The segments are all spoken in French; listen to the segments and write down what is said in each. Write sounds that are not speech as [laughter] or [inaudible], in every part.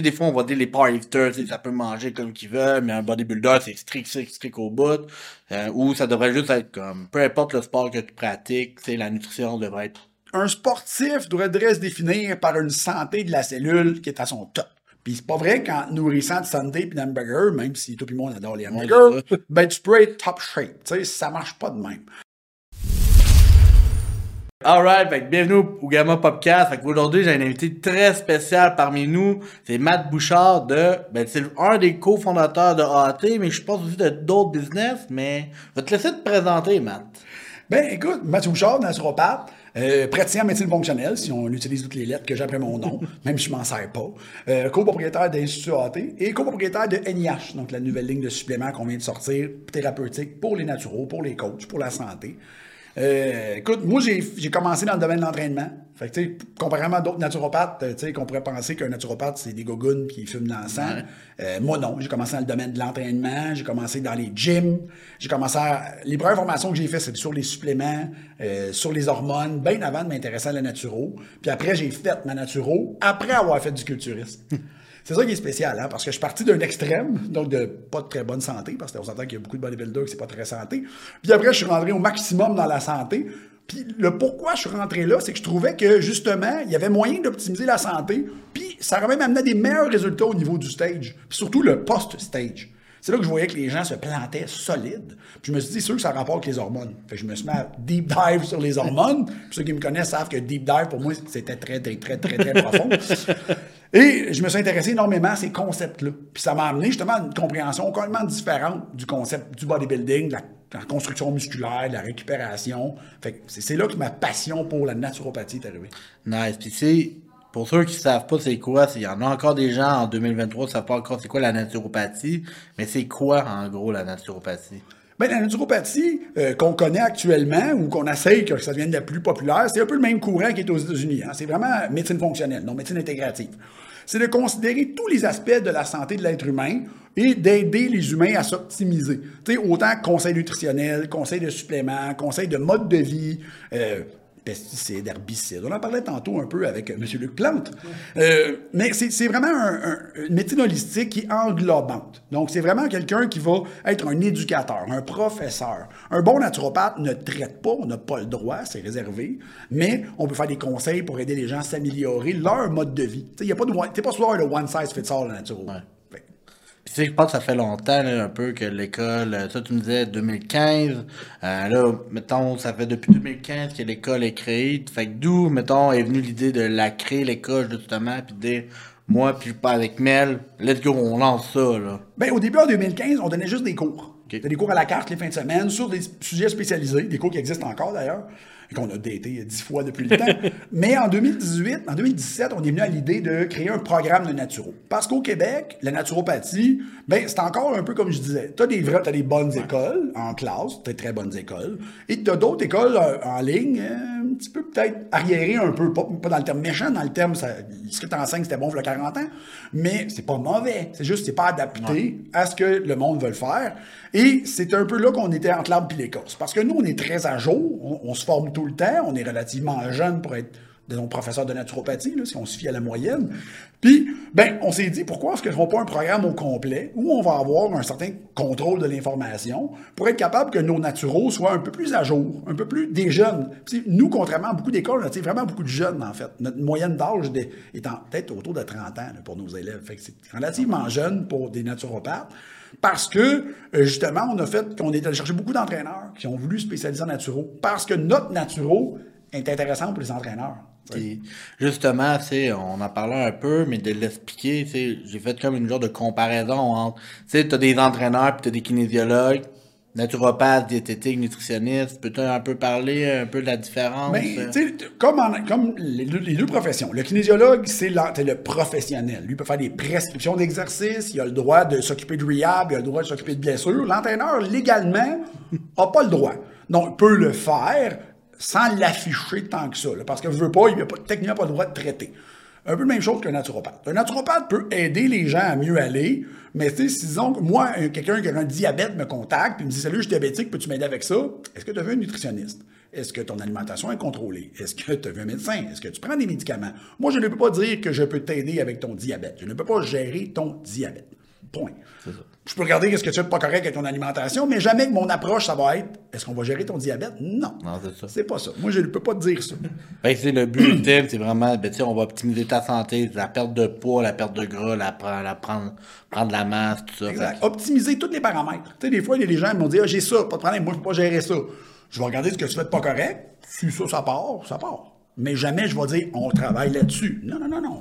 Des fois, on va dire les powerlifters, ça peut manger comme qu'ils veulent, mais un bodybuilder, c'est strict, strict, strict au bout. Euh, ou ça devrait juste être comme, peu importe le sport que tu pratiques, la nutrition devrait être... Un sportif devrait se définir par une santé de la cellule qui est à son top. Puis c'est pas vrai qu'en nourrissant de santé puis d'hamburger, même si tout le monde adore les hamburgers, ben tu peux être top shape. Tu sais, ça marche pas de même. Alright, bienvenue au Gamma Podcast. Aujourd'hui, j'ai un invité très spécial parmi nous. C'est Matt Bouchard de, ben, c'est un des cofondateurs de AT, mais je pense aussi de d'autres business, mais je vais te laisser te présenter, Matt. Ben, écoute, Matt Bouchard, naturopathe, euh, praticien en médecine fonctionnelle, si on utilise toutes les lettres que j'ai après mon nom, [laughs] même si je m'en sers pas. Euh, copropriétaire d'Institut AT et copropriétaire de NIH, donc la nouvelle ligne de suppléments qu'on vient de sortir, thérapeutique pour les naturaux, pour les coachs, pour la santé. Euh, écoute, moi, j'ai commencé dans le domaine de l'entraînement. Fait que, tu sais, comparément à d'autres naturopathes, tu sais, qu'on pourrait penser qu'un naturopathe, c'est des gogoons qui fument l'encens. Euh, moi, non. J'ai commencé dans le domaine de l'entraînement. J'ai commencé dans les gyms. J'ai commencé à... Les premières formations que j'ai faites, c'est sur les suppléments, euh, sur les hormones, bien avant de m'intéresser à la naturo. Puis après, j'ai fait ma naturo après avoir fait du culturisme. [laughs] C'est ça qui est spécial, hein, parce que je suis parti d'un extrême, donc de pas de très bonne santé, parce qu'on s'entend qu'il y a beaucoup de bodybuilders qui c'est pas très santé. Puis après, je suis rentré au maximum dans la santé. Puis le pourquoi je suis rentré là, c'est que je trouvais que justement, il y avait moyen d'optimiser la santé, puis ça aurait même amené des meilleurs résultats au niveau du stage, puis surtout le post-stage. C'est là que je voyais que les gens se plantaient solides. Puis je me suis dit, sûr que ça rapporte les hormones. Fait que je me suis mis à deep dive sur les hormones. Puis ceux qui me connaissent savent que deep dive, pour moi, c'était très, très, très, très, très profond. [laughs] Et je me suis intéressé énormément à ces concepts-là. Puis ça m'a amené justement à une compréhension complètement différente du concept du bodybuilding, de la, construction musculaire, de la récupération. Fait c'est là que ma passion pour la naturopathie est arrivée. Nice. Puis c'est pour ceux qui ne savent pas c'est quoi, il y en a encore des gens en 2023 qui ne savent pas encore c'est quoi la naturopathie, mais c'est quoi en gros la naturopathie? Bien, la naturopathie euh, qu'on connaît actuellement ou qu'on essaye que ça devienne la plus populaire, c'est un peu le même courant qui est aux États-Unis. Hein. C'est vraiment médecine fonctionnelle, non médecine intégrative. C'est de considérer tous les aspects de la santé de l'être humain et d'aider les humains à s'optimiser. Autant conseil nutritionnel, conseil de suppléments, conseil de mode de vie, euh, pesticides, herbicides. On en parlait tantôt un peu avec M. Luc Plante. Euh, mais c'est vraiment une médecine holistique qui est englobante. Donc, c'est vraiment quelqu'un qui va être un éducateur, un professeur. Un bon naturopathe ne traite pas, on n'a pas le droit, c'est réservé, mais on peut faire des conseils pour aider les gens à s'améliorer leur mode de vie. Il n'y a pas de... Pas souvent le one size fits all, la Tu sais, je pense que ça fait longtemps, un peu, que l'école, euh, ça, tu me disais 2015. Euh, là, mettons, ça fait depuis 2015 que l'école est créée. Fait que d'où, mettons, est venue l'idée de la créer, l'école, justement, puis de dire, moi, puis pas avec Mel, let's go, on lance ça, là. Ben, au début, en 2015, on donnait juste des cours. Des cours à la carte les fins de semaine sur des sujets spécialisés, des cours qui existent encore d'ailleurs qu'on a daté dix fois depuis le temps. [laughs] Mais en 2018, en 2017, on est venu à l'idée de créer un programme de naturo. Parce qu'au Québec, la naturopathie, ben, c'est encore un peu comme je disais. Tu as des vrais, as des bonnes écoles en classe, tu as très bonnes écoles, et tu as d'autres écoles euh, en ligne, euh, petit peu peut-être arriérées un peu, pas, dans le terme méchant, dans le terme, ça, ce que tu enseignes, c'était bon pour le 40 ans, mais c'est pas mauvais. C'est juste, c'est pas adapté à ce que le monde veut le faire. Et c'est un peu là qu'on était entre l'arbre et l'écorce. Parce que nous, on est très à jour, on, se forme tout le temps, on est relativement jeune pour être disons, professeur de naturopathie, si on se fie à la moyenne. Puis, ben, on s'est dit, pourquoi est-ce qu'on pas un programme au complet où on va avoir un certain contrôle de l'information pour être capable que nos naturaux soient un peu plus à jour, un peu plus des jeunes? nous, contrairement à beaucoup d'écoles, on a vraiment beaucoup de jeunes, en fait. Notre moyenne d'âge est peut-être autour de 30 ans pour nos élèves. Fait que c'est relativement jeune pour des naturopathes. Parce que, euh, justement, on a fait qu'on est allé chercher beaucoup d'entraîneurs qui ont voulu spécialiser en naturo. Parce que notre naturo est intéressant pour les entraîneurs. Justement, on en parlait un peu, mais de l'expliquer, j'ai fait comme une genre de comparaison entre, tu sais, as des entraîneurs puis as des kinésiologues naturopathe, diététique, nutritionniste, peux-tu un peu parler un peu de la différence? Mais, euh? comme, comme les, deux professions. Le kinésiologue, c'est le professionnel. Lui peut faire des prescriptions d'exercice, il a le droit de s'occuper de rehab, il a le droit de s'occuper de blessures. L'entraîneur, légalement, n'a pas le droit. Donc, il peut le faire sans l'afficher tant que ça. parce que je veux pas, il n'a techniquement pas le droit de traiter. Un peu la même chose qu'un naturopathe. Un naturopathe peut aider les gens à mieux aller, mais sais, disons que moi, quelqu'un qui a un diabète me contacte et me dit Salut, je suis diabétique, peux-tu m'aider avec ça? Est-ce que tu veux un nutritionniste? Est-ce que ton alimentation est contrôlée? Est-ce que tu as vu un médecin? Est-ce que tu prends des médicaments? Moi, je ne peux pas dire que je peux t'aider avec ton diabète. Je ne peux pas gérer ton diabète. Point. Je peux regarder ce que tu fais de pas correct avec ton alimentation, mais jamais que mon approche, ça va être est-ce qu'on va gérer ton diabète? Non. Non, c'est ça. C'est pas ça. Moi, je ne peux pas te dire ça. Fait [laughs] que c'est le but ultime, c'est vraiment, ben, on va optimiser ta santé, la perte de poids, la perte de gras, la, pre- la prendre, prendre la masse, tout ça. Exact. Optimiser tous les paramètres. Tu sais, des fois, il y a des gens qui m'ont dit ah, j'ai ça, pas de problème, moi, je peux pas gérer ça. Je vais regarder ce que tu fais de pas correct. Si ça, ça part, ça part. Mais jamais je vais dire on travaille là-dessus. Non, non, non, non.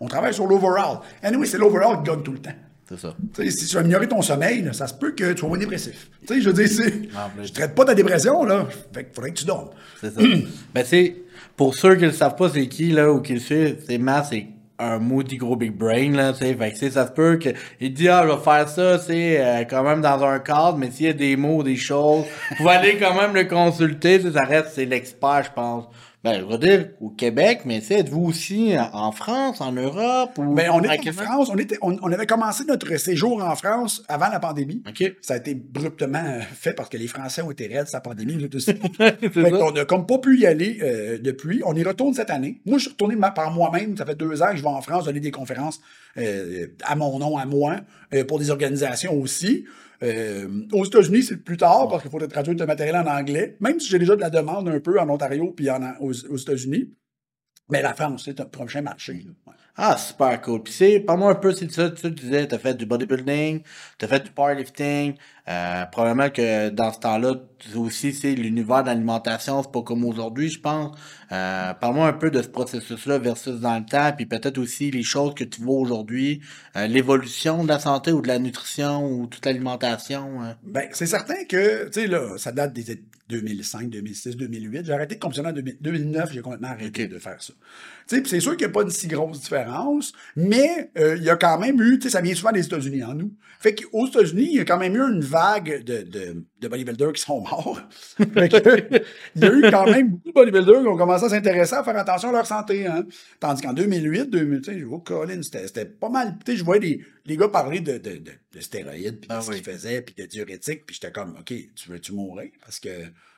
On, on travaille sur l'overall. Anyway, c'est l'overall qui gagne tout le temps. C'est ça. Tu si tu veux améliorer ton sommeil, là, ça se peut que tu sois moins dépressif. Tu sais, je veux dire, c'est. En plus. Je traite pas ta dépression, là. Fait qu'il faudrait que tu dormes. C'est ça. [clears throat] ben, c'est, pour ceux qui ne savent pas c'est qui, là, ou qui le suivent, c'est Matt, c'est un maudit gros big brain, là, tu sais. Fait que, tu ça se peut que, il dit, ah, je vais faire ça, c'est euh, quand même dans un cadre, mais s'il y a des mots, des choses, vous aller quand même le consulter, tu ça reste, c'est l'expert, je pense. Ben, je veux dire, au Québec, mais tu sais, êtes-vous aussi en France, en Europe, ou... Ben, on est en? France. On, était, on, on avait commencé notre séjour en France avant la pandémie. OK. Ça a été abruptement euh, fait parce que les Français ont été raides sa pandémie. nous [laughs] aussi. C'est Fait ça. qu'on a comme pas pu y aller euh, depuis. On y retourne cette année. Moi, je suis retourné par moi-même. Ça fait deux ans que je vais en France donner des conférences euh, à mon nom, à moi, euh, pour des organisations aussi. Euh, aux États-Unis, c'est plus tard parce qu'il faut traduire le matériel en anglais, même si j'ai déjà de la demande un peu en Ontario puis aux, États-Unis. Mais la France, c'est un prochain marché. Ah, super cool. Puis parle-moi un peu, c'est ça, tu disais, t'as fait du bodybuilding, t'as fait du powerlifting, euh, probablement que dans ce temps-là, aussi, c'est l'univers de l'alimentation, c'est pas comme aujourd'hui, je pense. Euh, parle-moi un peu de ce processus-là versus dans le temps, puis peut-être aussi les choses que tu vois aujourd'hui, euh, l'évolution de la santé ou de la nutrition ou toute l'alimentation. euh. Ben, c'est certain que, tu sais, là, ça date des 2005, 2006, 2008. J'ai arrêté de compétitionner en 2000 2009, j'ai complètement arrêté de faire ça. Tu sais, c'est sûr qu'il n'y a pas une si grosse différence, mais euh, il y a quand même eu, tu sais, ça vient souvent des États-Unis en nous. Fait qu'aux États-Unis, il y a quand même eu une vague de, de, de bodybuilders qui sont morts. [laughs] que, il y a eu quand même beaucoup de bodybuilders qui ont commencé à s'intéresser à faire attention à leur santé. Hein. Tandis qu'en 2008, 2000, tu sais, je vois Colin, c'était pas mal. Je voyais les, les gars parler de, de, de, de stéroïdes, puis de Ah ce oui. qu'ils faisaient, puis de diurétiques, puis j'étais comme, OK, tu veux-tu mourir? Parce que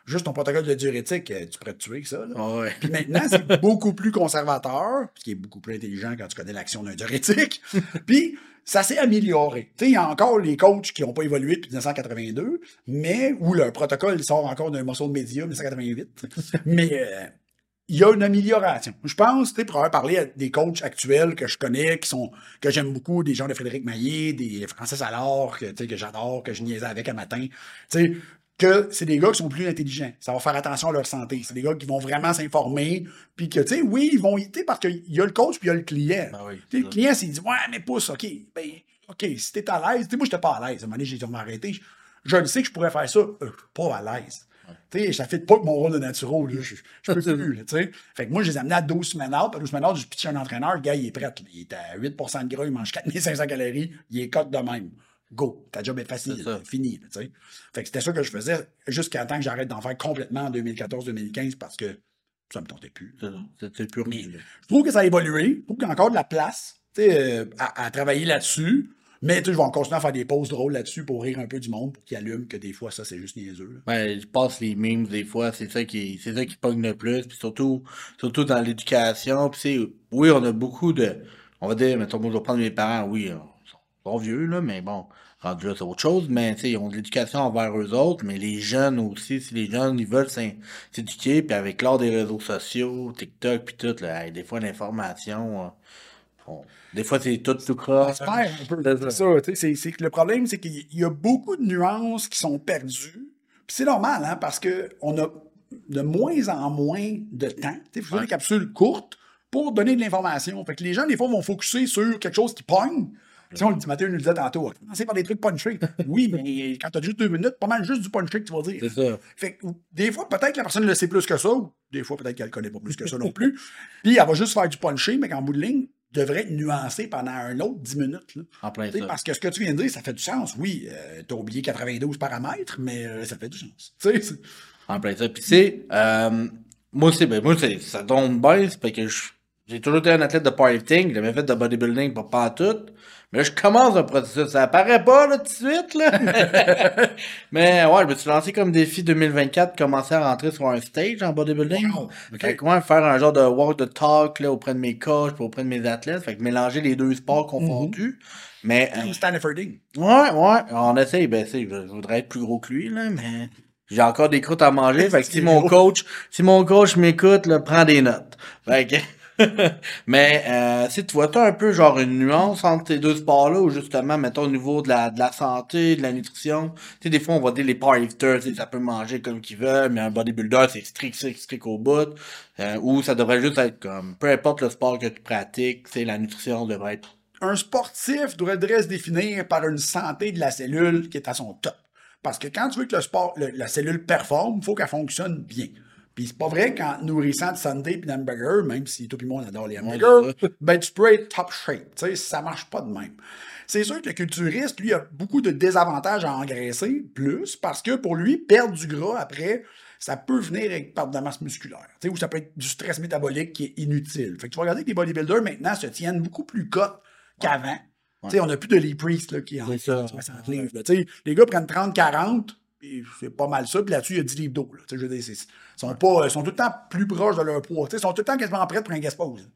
juste ton protocole de diurétique, euh, tu pourrais te tuer avec ça. là. Ah ouais. Puis maintenant, c'est beaucoup plus conservateur, ce qui est beaucoup plus intelligent quand tu connais l'action d'un diurétique. [laughs] Puis ça s'est amélioré. Il y a encore les coachs qui n'ont pas évolué depuis 1982, mais où le protocole sort encore d'un morceau de média 1988. [laughs] mais euh, il y a une amélioration. Je pense, tu pour avoir parlé à des coachs actuels que je connais, qui sont que j'aime beaucoup, des gens de Frédéric Maillé, des Francis Allard, que, que j'adore, que je niaisais avec un matin. Tu que c'est des gars qui sont plus intelligents. Ça va faire attention à leur santé. C'est des gars qui vont vraiment s'informer. Puis que, tu sais, oui, ils vont sais, parce qu'il y a le coach puis il y a le client. Ben oui, Tu sais, le client, s'il dit, ouais, mais pousse, OK, ben, OK, si t'es à l'aise, tu sais, moi, j'étais pas à l'aise. À un moment donné, j'ai dit, on va arrêter. Je, je le sais que je pourrais faire ça, euh, pas à l'aise. Tu sais, ça fait pas que mon rôle de naturo, là. Je, je peux [laughs] plus, tu sais. Fait que moi, je les ai amenés à 12 semaines out. À 12 semaines out, je pitch un entraîneur. Le gars, il est prêt. là. Il est à 8% de gras, il mange 4500 calories. Il est cote de même. Go. Ta job est facile. C'est ça. Fini, là. Fait que c'était ça que je faisais jusqu'à temps que j'arrête d'en faire complètement en 2014-2015 parce que ça me tentait plus. C'est plus rien, là. Je trouve que ça a évolué. Je trouve qu'il y a encore de la place euh, à, à travailler là-dessus. Mais je vais continuer à faire des pauses drôles là-dessus pour rire un peu du monde, pour qu'ils allument que des fois, ça, c'est juste niaiseux. Ben, je passe les memes des fois, c'est ça qui c'est ça qui pogne le plus, puis surtout surtout dans l'éducation, puis c'est oui, on a beaucoup de on va dire mettons moi je vais prendre mes parents, oui, sont, vieux là, mais bon, rendu là c'est autre chose, mais tu sais ils ont de l'éducation envers eux autres, mais les jeunes aussi, si les jeunes ils veulent s'éduquer puis avec l'art des réseaux sociaux, TikTok puis tout là, hey, des fois l'information euh, on- des fois c'est tout tout croche. Le problème, c'est qu'il y a beaucoup de nuances qui sont perdues. Puis c'est normal, hein, parce qu'on a de moins en moins de temps. Tu sais, faut faire des capsules courtes pour donner de l'information. Fait que les gens, des fois, vont focuser sur quelque chose qui pogne. Sais, on le dit, Mathieu nous le disait tantôt, commencez par des trucs punchés. [laughs] Oui, mais quand t'as juste deux minutes, pas mal juste du punché que tu vas dire. C'est ça. Fait que des fois, peut-être que la personne le sait plus que ça, ou des fois, peut-être qu'elle ne connaît pas plus que ça non plus. [laughs] Puis elle va juste faire du punché, mais qu'en bout de ligne, devrait être nuancé pendant un autre 10 minutes. là. En plein ça. Parce que ce que tu viens de dire, ça fait du sens. Oui, euh, t'as oublié 92 paramètres, mais euh, ça fait du sens. Tu sais, c'est- En plein ça. Puis c'est, euh, moi, c'est, ben, moi, ça tombe bien, c'est parce que j'ai toujours été un athlète de powerlifting, j'ai jamais fait de bodybuilding pour pas tout. Mais là, je commence un processus. Ça apparaît pas, là, tout de suite, là. [laughs] mais, ouais, je me suis lancé comme défi 2024, commencer à rentrer sur un stage en bodybuilding. Wow, ok. Fait que, ouais, faire un genre de walk the talk, là, auprès de mes coachs, puis auprès de mes athlètes. Fait que mélanger les deux sports confondus. Mais, euh, Stanfording. Ouais, ouais, on essaye, ben, je voudrais être plus gros que lui, là, mais j'ai encore des croûtes à manger, fait que si mon coach, si mon coach m'écoute, prends des notes. Fait que, [laughs] mais, euh, si tu vois, t'as un peu, genre, une nuance entre ces deux sports-là, ou justement, mettons, au niveau de la, de la santé, de la nutrition, tu sais, des fois, on va dire les powerlifters, tu ça peut manger comme qu'ils veulent, mais un bodybuilder, c'est strict, strict, strict au bout, euh, ou ça devrait juste être comme, peu importe le sport que tu pratiques, tu sais, la nutrition devrait être Un sportif devrait se définir par une santé de la cellule qui est à son top. Parce que quand tu veux que le sport, la cellule performe, il faut qu'elle fonctionne bien. Puis c'est pas vrai qu'en nourrissant de Sunday et d'hamburger, même si tout le monde adore les hamburgers, [laughs] ben tu peux être top shape. Tu sais, ça marche pas de même. C'est sûr que le culturiste, lui, a beaucoup de désavantages à engraisser, plus, parce que pour lui, perdre du gras après, ça peut venir avec perte de masse musculaire. Tu sais, ou ça peut être du stress métabolique qui est inutile. Fait que tu vas regarder que les bodybuilders maintenant se tiennent beaucoup plus cotes qu'avant. On n'a plus de Lee Priest là, qui est en ça. 60 livres. là. Tu sais, les gars prennent 30-40, et c'est pas mal ça. Puis là-dessus, il y a 10 livres d'eau. Tu sont, pas, ils sont tout le temps plus proches de leur poids. Tu Ils sont tout le temps quasiment prêts pour un guest pose.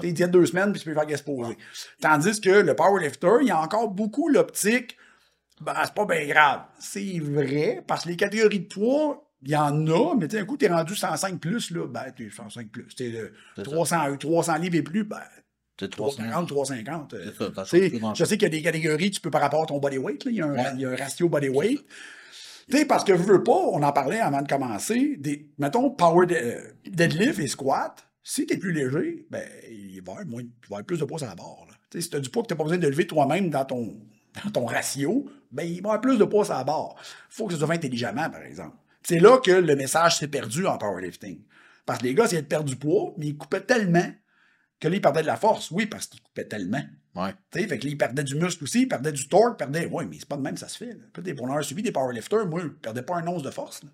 Tu tiennent deux semaines, puis tu peux faire guest poser. Tandis que le powerlifter, il y a encore beaucoup l'optique, ben, c'est pas bien grave. C'est vrai, parce que les catégories de poids, il y en a, mais tu un coup, t'es rendu 105 plus, là, ben, t'es 105 plus. C'est ça. 300, 300 livres et plus, ben, c'est 300. 350, 350. euh, ça, tu je sais qu'il y a des catégories, tu peux par rapport à ton body weight, y il y a un ratio body weight. Tu sais, parce que je veux pas, on en parlait avant de commencer, des, mettons, power euh, deadlift et squat, si t'es plus léger, ben, il va y avoir, il plus de poids sur la barre. Tu sais, si t'as du poids que t'as pas besoin de lever toi-même dans ton, dans ton ratio, ben, il va y avoir plus de poids sur la barre. faut que ça soit intelligemment, par exemple. C'est là que le message s'est perdu en powerlifting. Parce que les gars essayaient de perdre du poids, mais ils coupaient tellement que là, ils perdaient de la force. Oui, parce qu'ils coupaient tellement. Ouais. Tu sais, fait que là, ils perdaient du muscle aussi, ils perdaient du torque, ils perdaient. Oui, mais c'est pas de même, ça se fait. Là. En avoir suivi des powerlifters, moi, je perdais pas un once de force. là.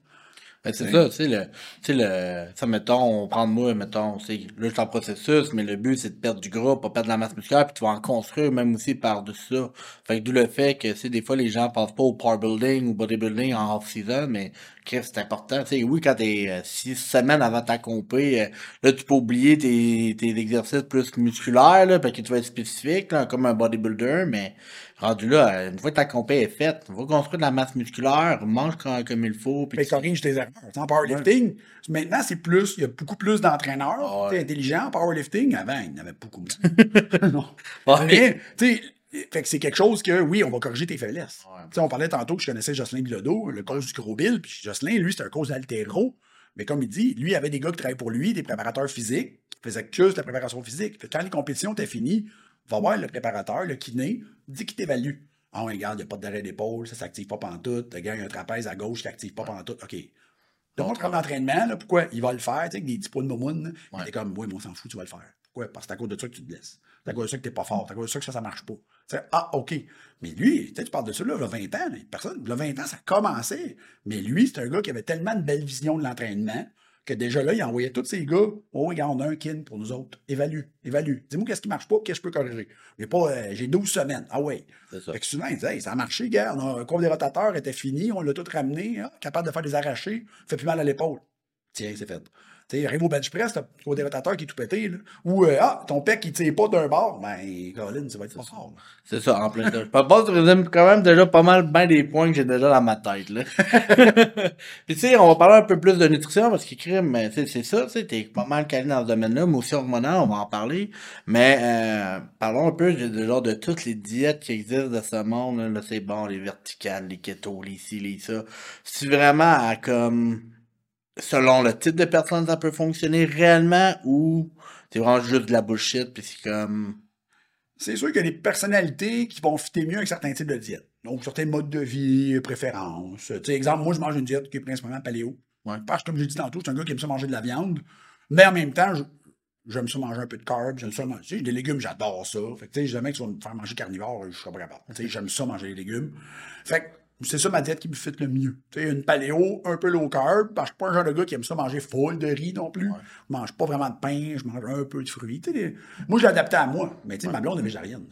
Ben, c'est ça, tu sais, le, tu sais, le, ça, mettons, on prend moi, mettons, tu sais, là, je suis en processus, mais le but, c'est de perdre du gras, pas perdre de la masse musculaire, puis tu vas en construire même aussi par-dessus ça. Fait que d'où le fait que, tu sais, des fois, les gens pensent pas au power building ou bodybuilding en off-season, mais, c'est important. Tu sais, oui, quand t'es euh, six semaines avant ta compé, euh, là, tu peux oublier tes, tes exercices plus musculaires, là, parce que tu vas être spécifique, là, comme un bodybuilder, mais rendu là, euh, une fois que ta compé est faite, va construire de la masse musculaire, mange comme, comme il faut, puis corrige tes erreurs. En powerlifting, maintenant, c'est plus, il y a beaucoup plus d'entraîneurs Ah ouais. intelligents en powerlifting. Avant, il y en avait beaucoup. [laughs] Ouais. Mais, tu sais, fait que c'est quelque chose que, oui, on va corriger tes faiblesses. Ouais. On parlait tantôt que je connaissais Jocelyn Bilodeau, le coach du Gros Bill, puis Jocelyn, lui, c'est un coach d'altéro. Mais comme il dit, lui, il avait des gars qui travaillaient pour lui, des préparateurs physiques, qui faisaient que juste la préparation physique. Fait que quand les compétitions étaient finies, va voir le préparateur, le kiné, dit qu'il t'évalue. Ah, ouais, regarde, il n'y a pas d'arrêt d'épaule, ça s'active pas pantoute. Le gars, il y a un trapèze à gauche qui n'active pas pantoute. OK. Donne-moi le programme d'entraînement, là, pourquoi? Il va le faire, tu sais, avec des petits pots de momoune. là. Il était comme, oui, mais on s'en fout, tu vas le faire. Pourquoi? Parce que c'est à cause de ça que tu te blesses. C'est à cause de ça que t'es pas fort. C'est à cause de ça que ça, ça marche pas. Tu sais, ah, OK. Mais lui, tu parles de ça, là, il a 20 ans, là, personne, il a 20 ans, ça commençait. Mais lui, c'est un gars qui avait tellement de belle vision de l'entraînement que déjà là, il envoyait tous ses gars. Oh, regarde, on a un kin pour nous autres. Évalue, évalue. Dis-moi qu'est-ce qui marche pas, qu'est-ce que je peux corriger? J'ai pas, euh, j'ai 12 semaines. Ah ouais. C'est ça. Fait que souvent, ils disaient, Hey, ça a marché, gars. On a un courbe des rotateurs était fini, on l'a tout ramené, hein, capable de faire des arrachés, fait plus mal à l'épaule. Tiens, c'est fait. Tu sais, arrive au bench press, t'as rotateurs qui est tout pété, là. Ou, euh, ah, ton pec, il tire pas d'un bord. Ben, Colin, ça va être fort. C'est ça, en plein ça. Je pense que quand même déjà pas mal bien des points que j'ai déjà dans ma tête, là. [laughs] Puis tu sais, on va parler un peu plus de nutrition parce qu'il crime, mais c'est ça, tu sais, t'es pas mal calé dans ce domaine-là, mais aussi hormonal, on va en parler. Mais euh, parlons un peu de, de genre de toutes les diètes qui existent de ce monde, là, Là, c'est bon, les verticales, les keto, les ci, les ça. C'est vraiment à comme selon le type de personne ça peut fonctionner réellement ou c'est vraiment juste de la bullshit puis c'est comme C'est sûr qu'il y a des personnalités qui vont fitter mieux avec certains types de diètes. Donc, certains modes de vie, préférences. Tu sais, exemple, moi, je mange une diète qui est principalement paléo. Ouais. Parce que, comme j'ai dit tantôt, c'est un gars qui aime ça manger de la viande. Mais en même temps, je- j'aime ça manger un peu de carbs. J'aime ça manger. des légumes, j'adore ça. Fait que, tu sais, jamais que tu vas me faire manger carnivore, je serais pas capable. Tu sais, j'aime ça manger des légumes. Fait que, c'est ça ma diète qui me fit le mieux. Tu sais, une paléo, un peu low carb, parce que je suis pas un genre de gars qui aime ça manger full de riz non plus. Je mange pas vraiment de pain, je mange un peu de fruits. Moi, je l'ai adapté à moi. Mais tu sais, ma blonde est végétarienne.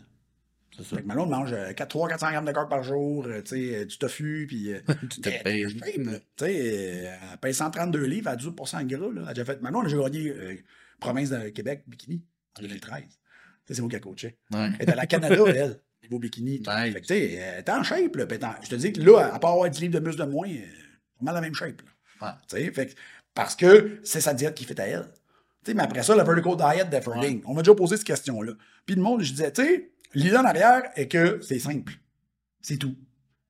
Ça. Fait que ma blonde mange 300-400 grammes de carbs par jour, euh, tu sais, euh, du tofu, puis... euh, [laughs] Tu te elle- payes. euh, paye 132 livres à 18% de gras, là. Elle a déjà fait... Ma blonde, j'ai gagné euh, province de Québec, bikini, en 2013. Tu sais, c'est moi qui a coaché. Ouais. Elle est allée à Canada, [laughs] elle, niveau bikini. Nice. Fait que, tu sais, elle est en shape, là. puis elle est en- Je te dis que là, à part avoir 10 livres de muscle de moins, est vraiment la même shape, là. Ouais. Tu sais, fait que- parce que c'est sa diète qui fait à elle. Tu sais, mais après ça, le vertical diet d'Efferding, on m'a déjà posé cette question-là. Puis le monde, je disais, tu sais, l'idée en arrière est que c'est simple. C'est tout.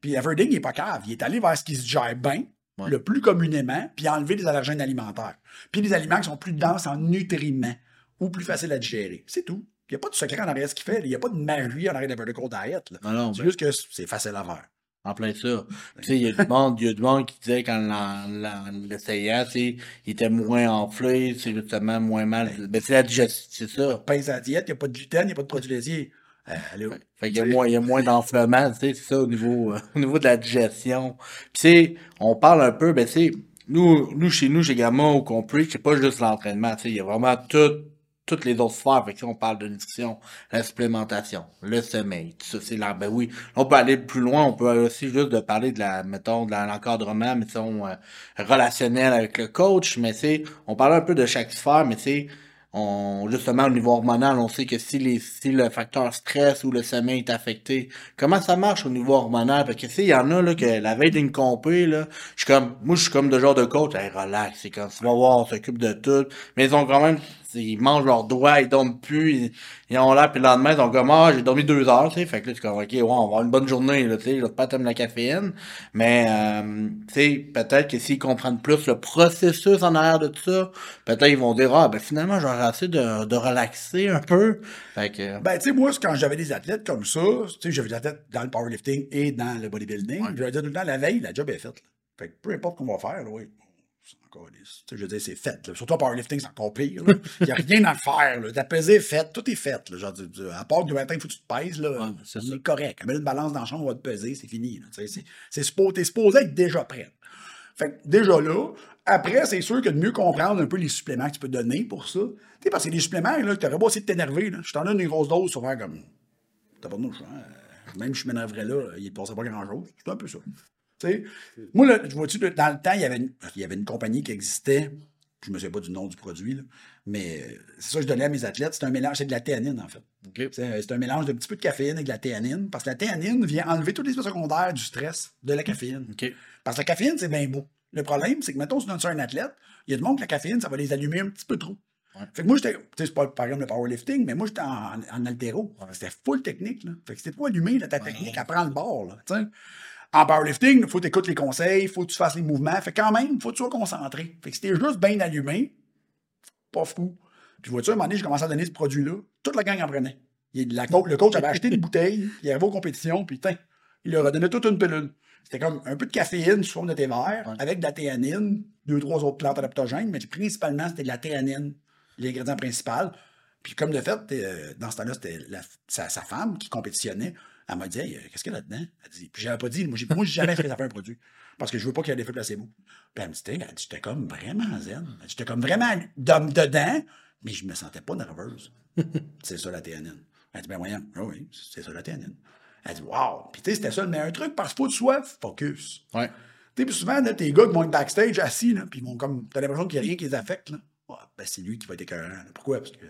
Puis Everding, il n'est pas cave. Il est allé vers ce qui se gère bien, Ouais. le plus communément, puis enlever les allergènes alimentaires. Puis les aliments qui sont plus denses en nutriments ou plus faciles à digérer. C'est tout. Il n'y a pas de secret en arrière de ce qu'il fait. Il n'y a pas de magie en arrière de vertical diet. là. Non, non, C'est ben, juste que c'est facile à faire. En plein ça. Tu sais, il y a du monde, il y a du monde qui disait tu sais, il était moins enflé, c'est justement moins mal. Ben, c'est la digestion, c'est ça. Pince à la diète, il n'y a pas de gluten, il n'y a pas de produits laitiers. Euh, allô? Fait qu'il y a moins, il y a moins d'enflement, tu sais, c'est ça au niveau, euh, [laughs] au niveau de la digestion. Puis, tu sais, on parle un peu, ben, tu sais, nous, nous, chez nous, chez Gamma, au complet, c'est pas juste l'entraînement, tu sais, il y a vraiment tout, toutes les autres sphères. Fait que, si on parle de nutrition, la supplémentation, le sommeil, tout ça, c'est là, ben oui. On peut aller plus loin, on peut aussi juste de parler de la, mettons, de l'encadrement, mettons, euh, relationnel avec le coach, mais sais, on parle un peu de chaque sphère, mais sais, on, justement, au niveau hormonal, on sait que si les, si le facteur stress ou le sommeil est affecté, comment ça marche au niveau hormonal? Parce que, sais, il y en a, là, que la veille d'une compé, là, je suis comme, moi, je suis comme de genre de coach, hey, relax, c'est comme, tu vas voir, on s'occupe de tout. Mais ils ont quand même, ils mangent leurs doigts, ils dorment plus, ils, ils ont l'air, puis le lendemain, ils ont comme, ah, j'ai dormi deux heures, tu sais. Fait que là, tu comme, ok, ouais, on va avoir une bonne journée, là, tu sais, pas t'aimer la caféine. Mais, euh, tu sais, peut-être que s'ils comprennent plus le processus en arrière de tout ça, peut-être ils vont dire, ah, ben, finalement, j'aurais assez de, de relaxer un peu. Fait que, Ben, tu sais, moi, quand j'avais des athlètes comme ça, tu sais, j'avais des athlètes dans le powerlifting et dans le bodybuilding, je leur disais tout le temps, la veille, la job est faite. là. Fait que peu importe qu'on va faire, là, oui, je veux dire, c'est fait. là. Surtout en powerlifting, c'est encore pire. Il n'y a rien à faire. Là. Ta pesée est faite, tout est fait. Là. Genre, à part que le matin, il faut que tu te pèses, là, Ouais, c'est correct. Mets une balance dans la chambre, on va te peser, c'est fini. Tu c'est supposé, être déjà prêt. Fait que déjà là, après, c'est sûr que de mieux comprendre un peu les suppléments que tu peux donner pour ça. Tu sais, parce que les suppléments, là, tu aurais beau essayer de t'énerver. Là. Je t'en donne une grosse dose, faire comme. T'as pas de mouche, hein? Même si je m'énerverais là, il ne passait pas grand-chose. C'est un peu ça. Moi, là, je vois-tu, dans le temps, il y, avait une, il y avait une compagnie qui existait. Je ne me souviens pas du nom du produit, là, mais euh, c'est ça que je donnais à mes athlètes. C'est un mélange, c'est de la théanine, en fait. ok. C'est un mélange d'un petit peu de caféine avec de la théanine, parce que la théanine vient enlever tous les effets secondaires du stress de la caféine. Parce que la caféine, c'est bien beau. Le problème, c'est que, mettons, si tu donnes ça à un athlète, il y a du monde que la caféine, ça va les allumer un petit peu trop. Ouais. Fait que moi, j'étais, tu sais, c'est pas par exemple le powerlifting, mais moi, j'étais en, en altéro. C'était full technique, là. Fait que c'était pas allumé, là, ta technique, elle prend le bord, là. En powerlifting, il faut que tu écoutes les conseils, il faut que tu fasses les mouvements. Fait quand même, il faut que tu sois concentré. Fait que si t'es juste bien allumé, pas fou. Puis vois-tu, à un moment donné, j'ai commencé à donner ce produit-là. Toute la gang en prenait. Il- la le coach avait acheté une bouteille, il arrivait aux compétitions, puis tiens, il leur a donné toute une pilule. C'était comme un peu de caféine sous forme de thé vert, Ouais. avec de la théanine, deux, trois autres plantes adaptogènes, mais principalement, c'était de la théanine, l'ingrédient principal. Puis comme de fait, euh, dans ce temps-là, c'était sa, sa femme qui compétitionnait. Elle m'a dit, Hey, euh, qu'est-ce qu'il y a là-dedans? Elle dit, puis j'avais pas dit, moi, j'ai moi, jamais fait un produit. Parce que je veux pas qu'il y ait l'effet placebo. Puis elle me dit, elle dit, j'étais comme vraiment zen. Elle dit, J'étais comme vraiment d'homme dedans, mais je me sentais pas nerveuse. [laughs] c'est ça la théanine. Elle dit, ben voyons, Ah oui, c'est ça la théanine. Elle dit, wow. Puis tu sais, c'était ça le meilleur truc parce qu'il faut que tu sois focus. Ouais. Tu sais, souvent, là, tes gars qui vont être backstage assis, là, puis ils vont comme. T'as l'impression qu'il n'y a rien qui les affecte, là. Ouais, ben, c'est lui qui va être écœurant. Pourquoi? Parce que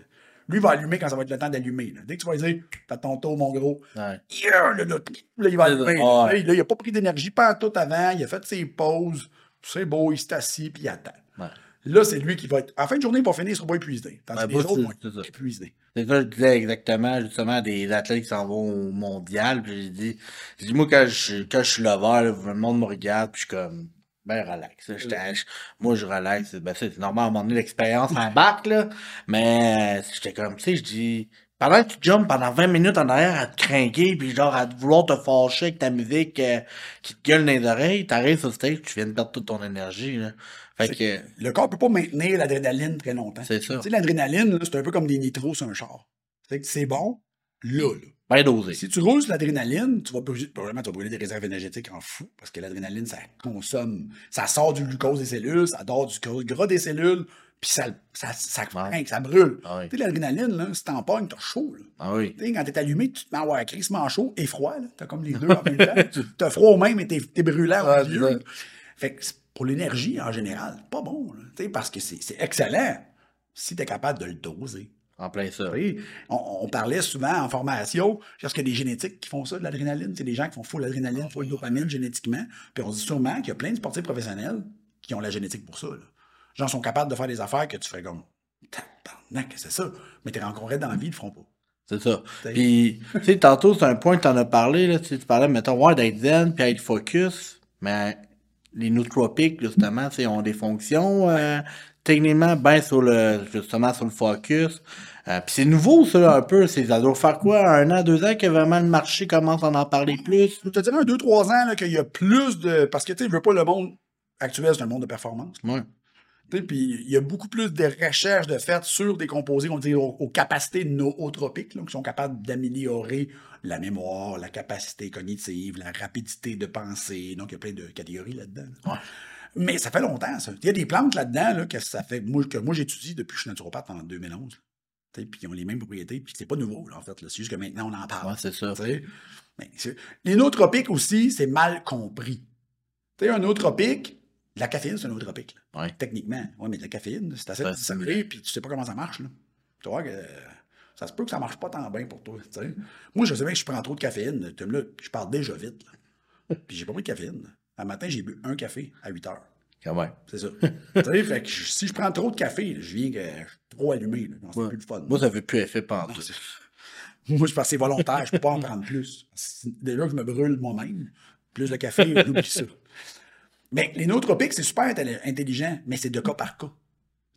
lui va allumer quand ça va être le temps d'allumer. Dès que tu vas dire, t'as ton tour, mon gros. Ouais. Yeah, là, là, là, il va allumer. Là, Là, il n'a pas pris d'énergie pas tout avant. Il a fait ses pauses. C'est beau, il s'est assis, puis il attend. Ouais. Là, c'est lui qui va être. En fin de journée, il va finir, il sera pas épuisé. Tandis que les autres c'est- vont c'est être ça. épuisés. C'est ça, je disais exactement, justement, des athlètes qui s'en vont au mondial, puis j'ai dit, moi, quand je, quand je suis là, le monde me regarde, puis je suis comme, ben, relax, là, j'étais- je- moi, je relaxe, ben, c'est normal, à un moment donné, l'expérience embarque, là, mais, euh, j'étais comme, tu sais, je dis, pendant que tu jumps pendant 20 minutes en arrière à te craquer, puis genre, à te vouloir te fâcher avec ta musique, euh, qui te gueule dans les oreilles, t'arrives sur le stage, tu viens de perdre toute ton énergie, là. Fait que, Le corps peut pas maintenir l'adrénaline très longtemps. c'est ça. Tu sais, l'adrénaline, là, c'est un peu comme des nitros sur un char. C'est que c'est bon, là, là. Bien dosé. Si tu roules sur l'adrénaline, tu vas brûler, probablement brûler des réserves énergétiques en fou, parce que l'adrénaline, ça consomme, ça sort du glucose des cellules, ça sort du gras des cellules, puis ça, ça, ça, ça brûle. Ah oui. Tu sais, l'adrénaline, là, si t'en pognes, t'as chaud. Là. Ah oui. Tu sais, quand t'es allumé, tu te mets à avoir crissement chaud et froid. là. T'as comme les deux en même temps. [laughs] T'as froid au même et t'es, t'es brûlant Ouais, au milieu. Fait que pour l'énergie, en général, c'est pas bon. là. Tu sais, parce que c'est, c'est excellent si t'es capable de le doser. En plein ça. Oui, on, on parlait souvent en formation, parce qu'il y a des génétiques qui font ça, de l'adrénaline. C'est des gens qui font full adrénaline, full dopamine génétiquement. Puis on dit sûrement qu'il y a plein de sportifs professionnels qui ont la génétique pour ça. Là. Genre, sont capables de faire des affaires que tu fais comme, tabarnak, c'est ça? Mais tes rencontres dans la vie, ils le feront pas. C'est ça. Puis, tu sais, tantôt, c'est un point que t'en as parlé, là. Tu parlais, mettons, ouais, d'être zen puis être focus. Mais les nootropiques, justement, ont des fonctions, euh, techniquement, bien sur le, justement, sur le focus. Euh, puis c'est nouveau, ça, un peu. C'est, ça doit faire quoi, un an, deux ans que vraiment le marché commence à en parler plus? Je te dirais un 2-3 ans là, qu'il y a plus de. Parce que tu veux pas le monde actuel, c'est un monde de performance. Ouais. Puis il y a beaucoup plus de recherches de faites sur des composés, on dit, aux, aux capacités nootropiques, là, qui sont capables d'améliorer la mémoire, la capacité cognitive, la rapidité de pensée. Donc, il y a plein de catégories là-dedans. Mais ça fait longtemps, ça. Il y a des plantes là-dedans là, que ça fait moi, que moi j'étudie depuis que je suis naturopathe en 2011. Puis ils ont les mêmes propriétés, puis c'est pas nouveau, là, en fait. là. C'est juste que maintenant, on en parle. Ouais, c'est ça. Mais les nootropiques aussi, c'est mal compris. Tu sais, un nootropique, la caféine, c'est un nootropique. là. Ouais. Techniquement. Oui, mais la caféine, c'est assez dissimulé, puis tu sais pas comment ça marche. Là. Tu vois que euh, ça se peut que ça marche pas tant bien pour toi. Moi, je sais bien que je prends trop de caféine. Tu me là, je parle déjà vite. Puis j'ai pas pris de caféine. Un matin, j'ai bu un café à 8 heures. Quand même. C'est ça. [laughs] tu sais, fait que si je prends trop de café, je viens que je suis trop allumé. C'est Ouais. plus le fun. Moi, ça fait plus effet pendant. [laughs] Moi, je pense que c'est volontaire, je peux pas en prendre plus. Déjà que je me brûle moi-même, plus le café, [laughs] j'oublie ça. Mais les nootropiques, c'est super intelli- intelligent, mais c'est de cas par cas.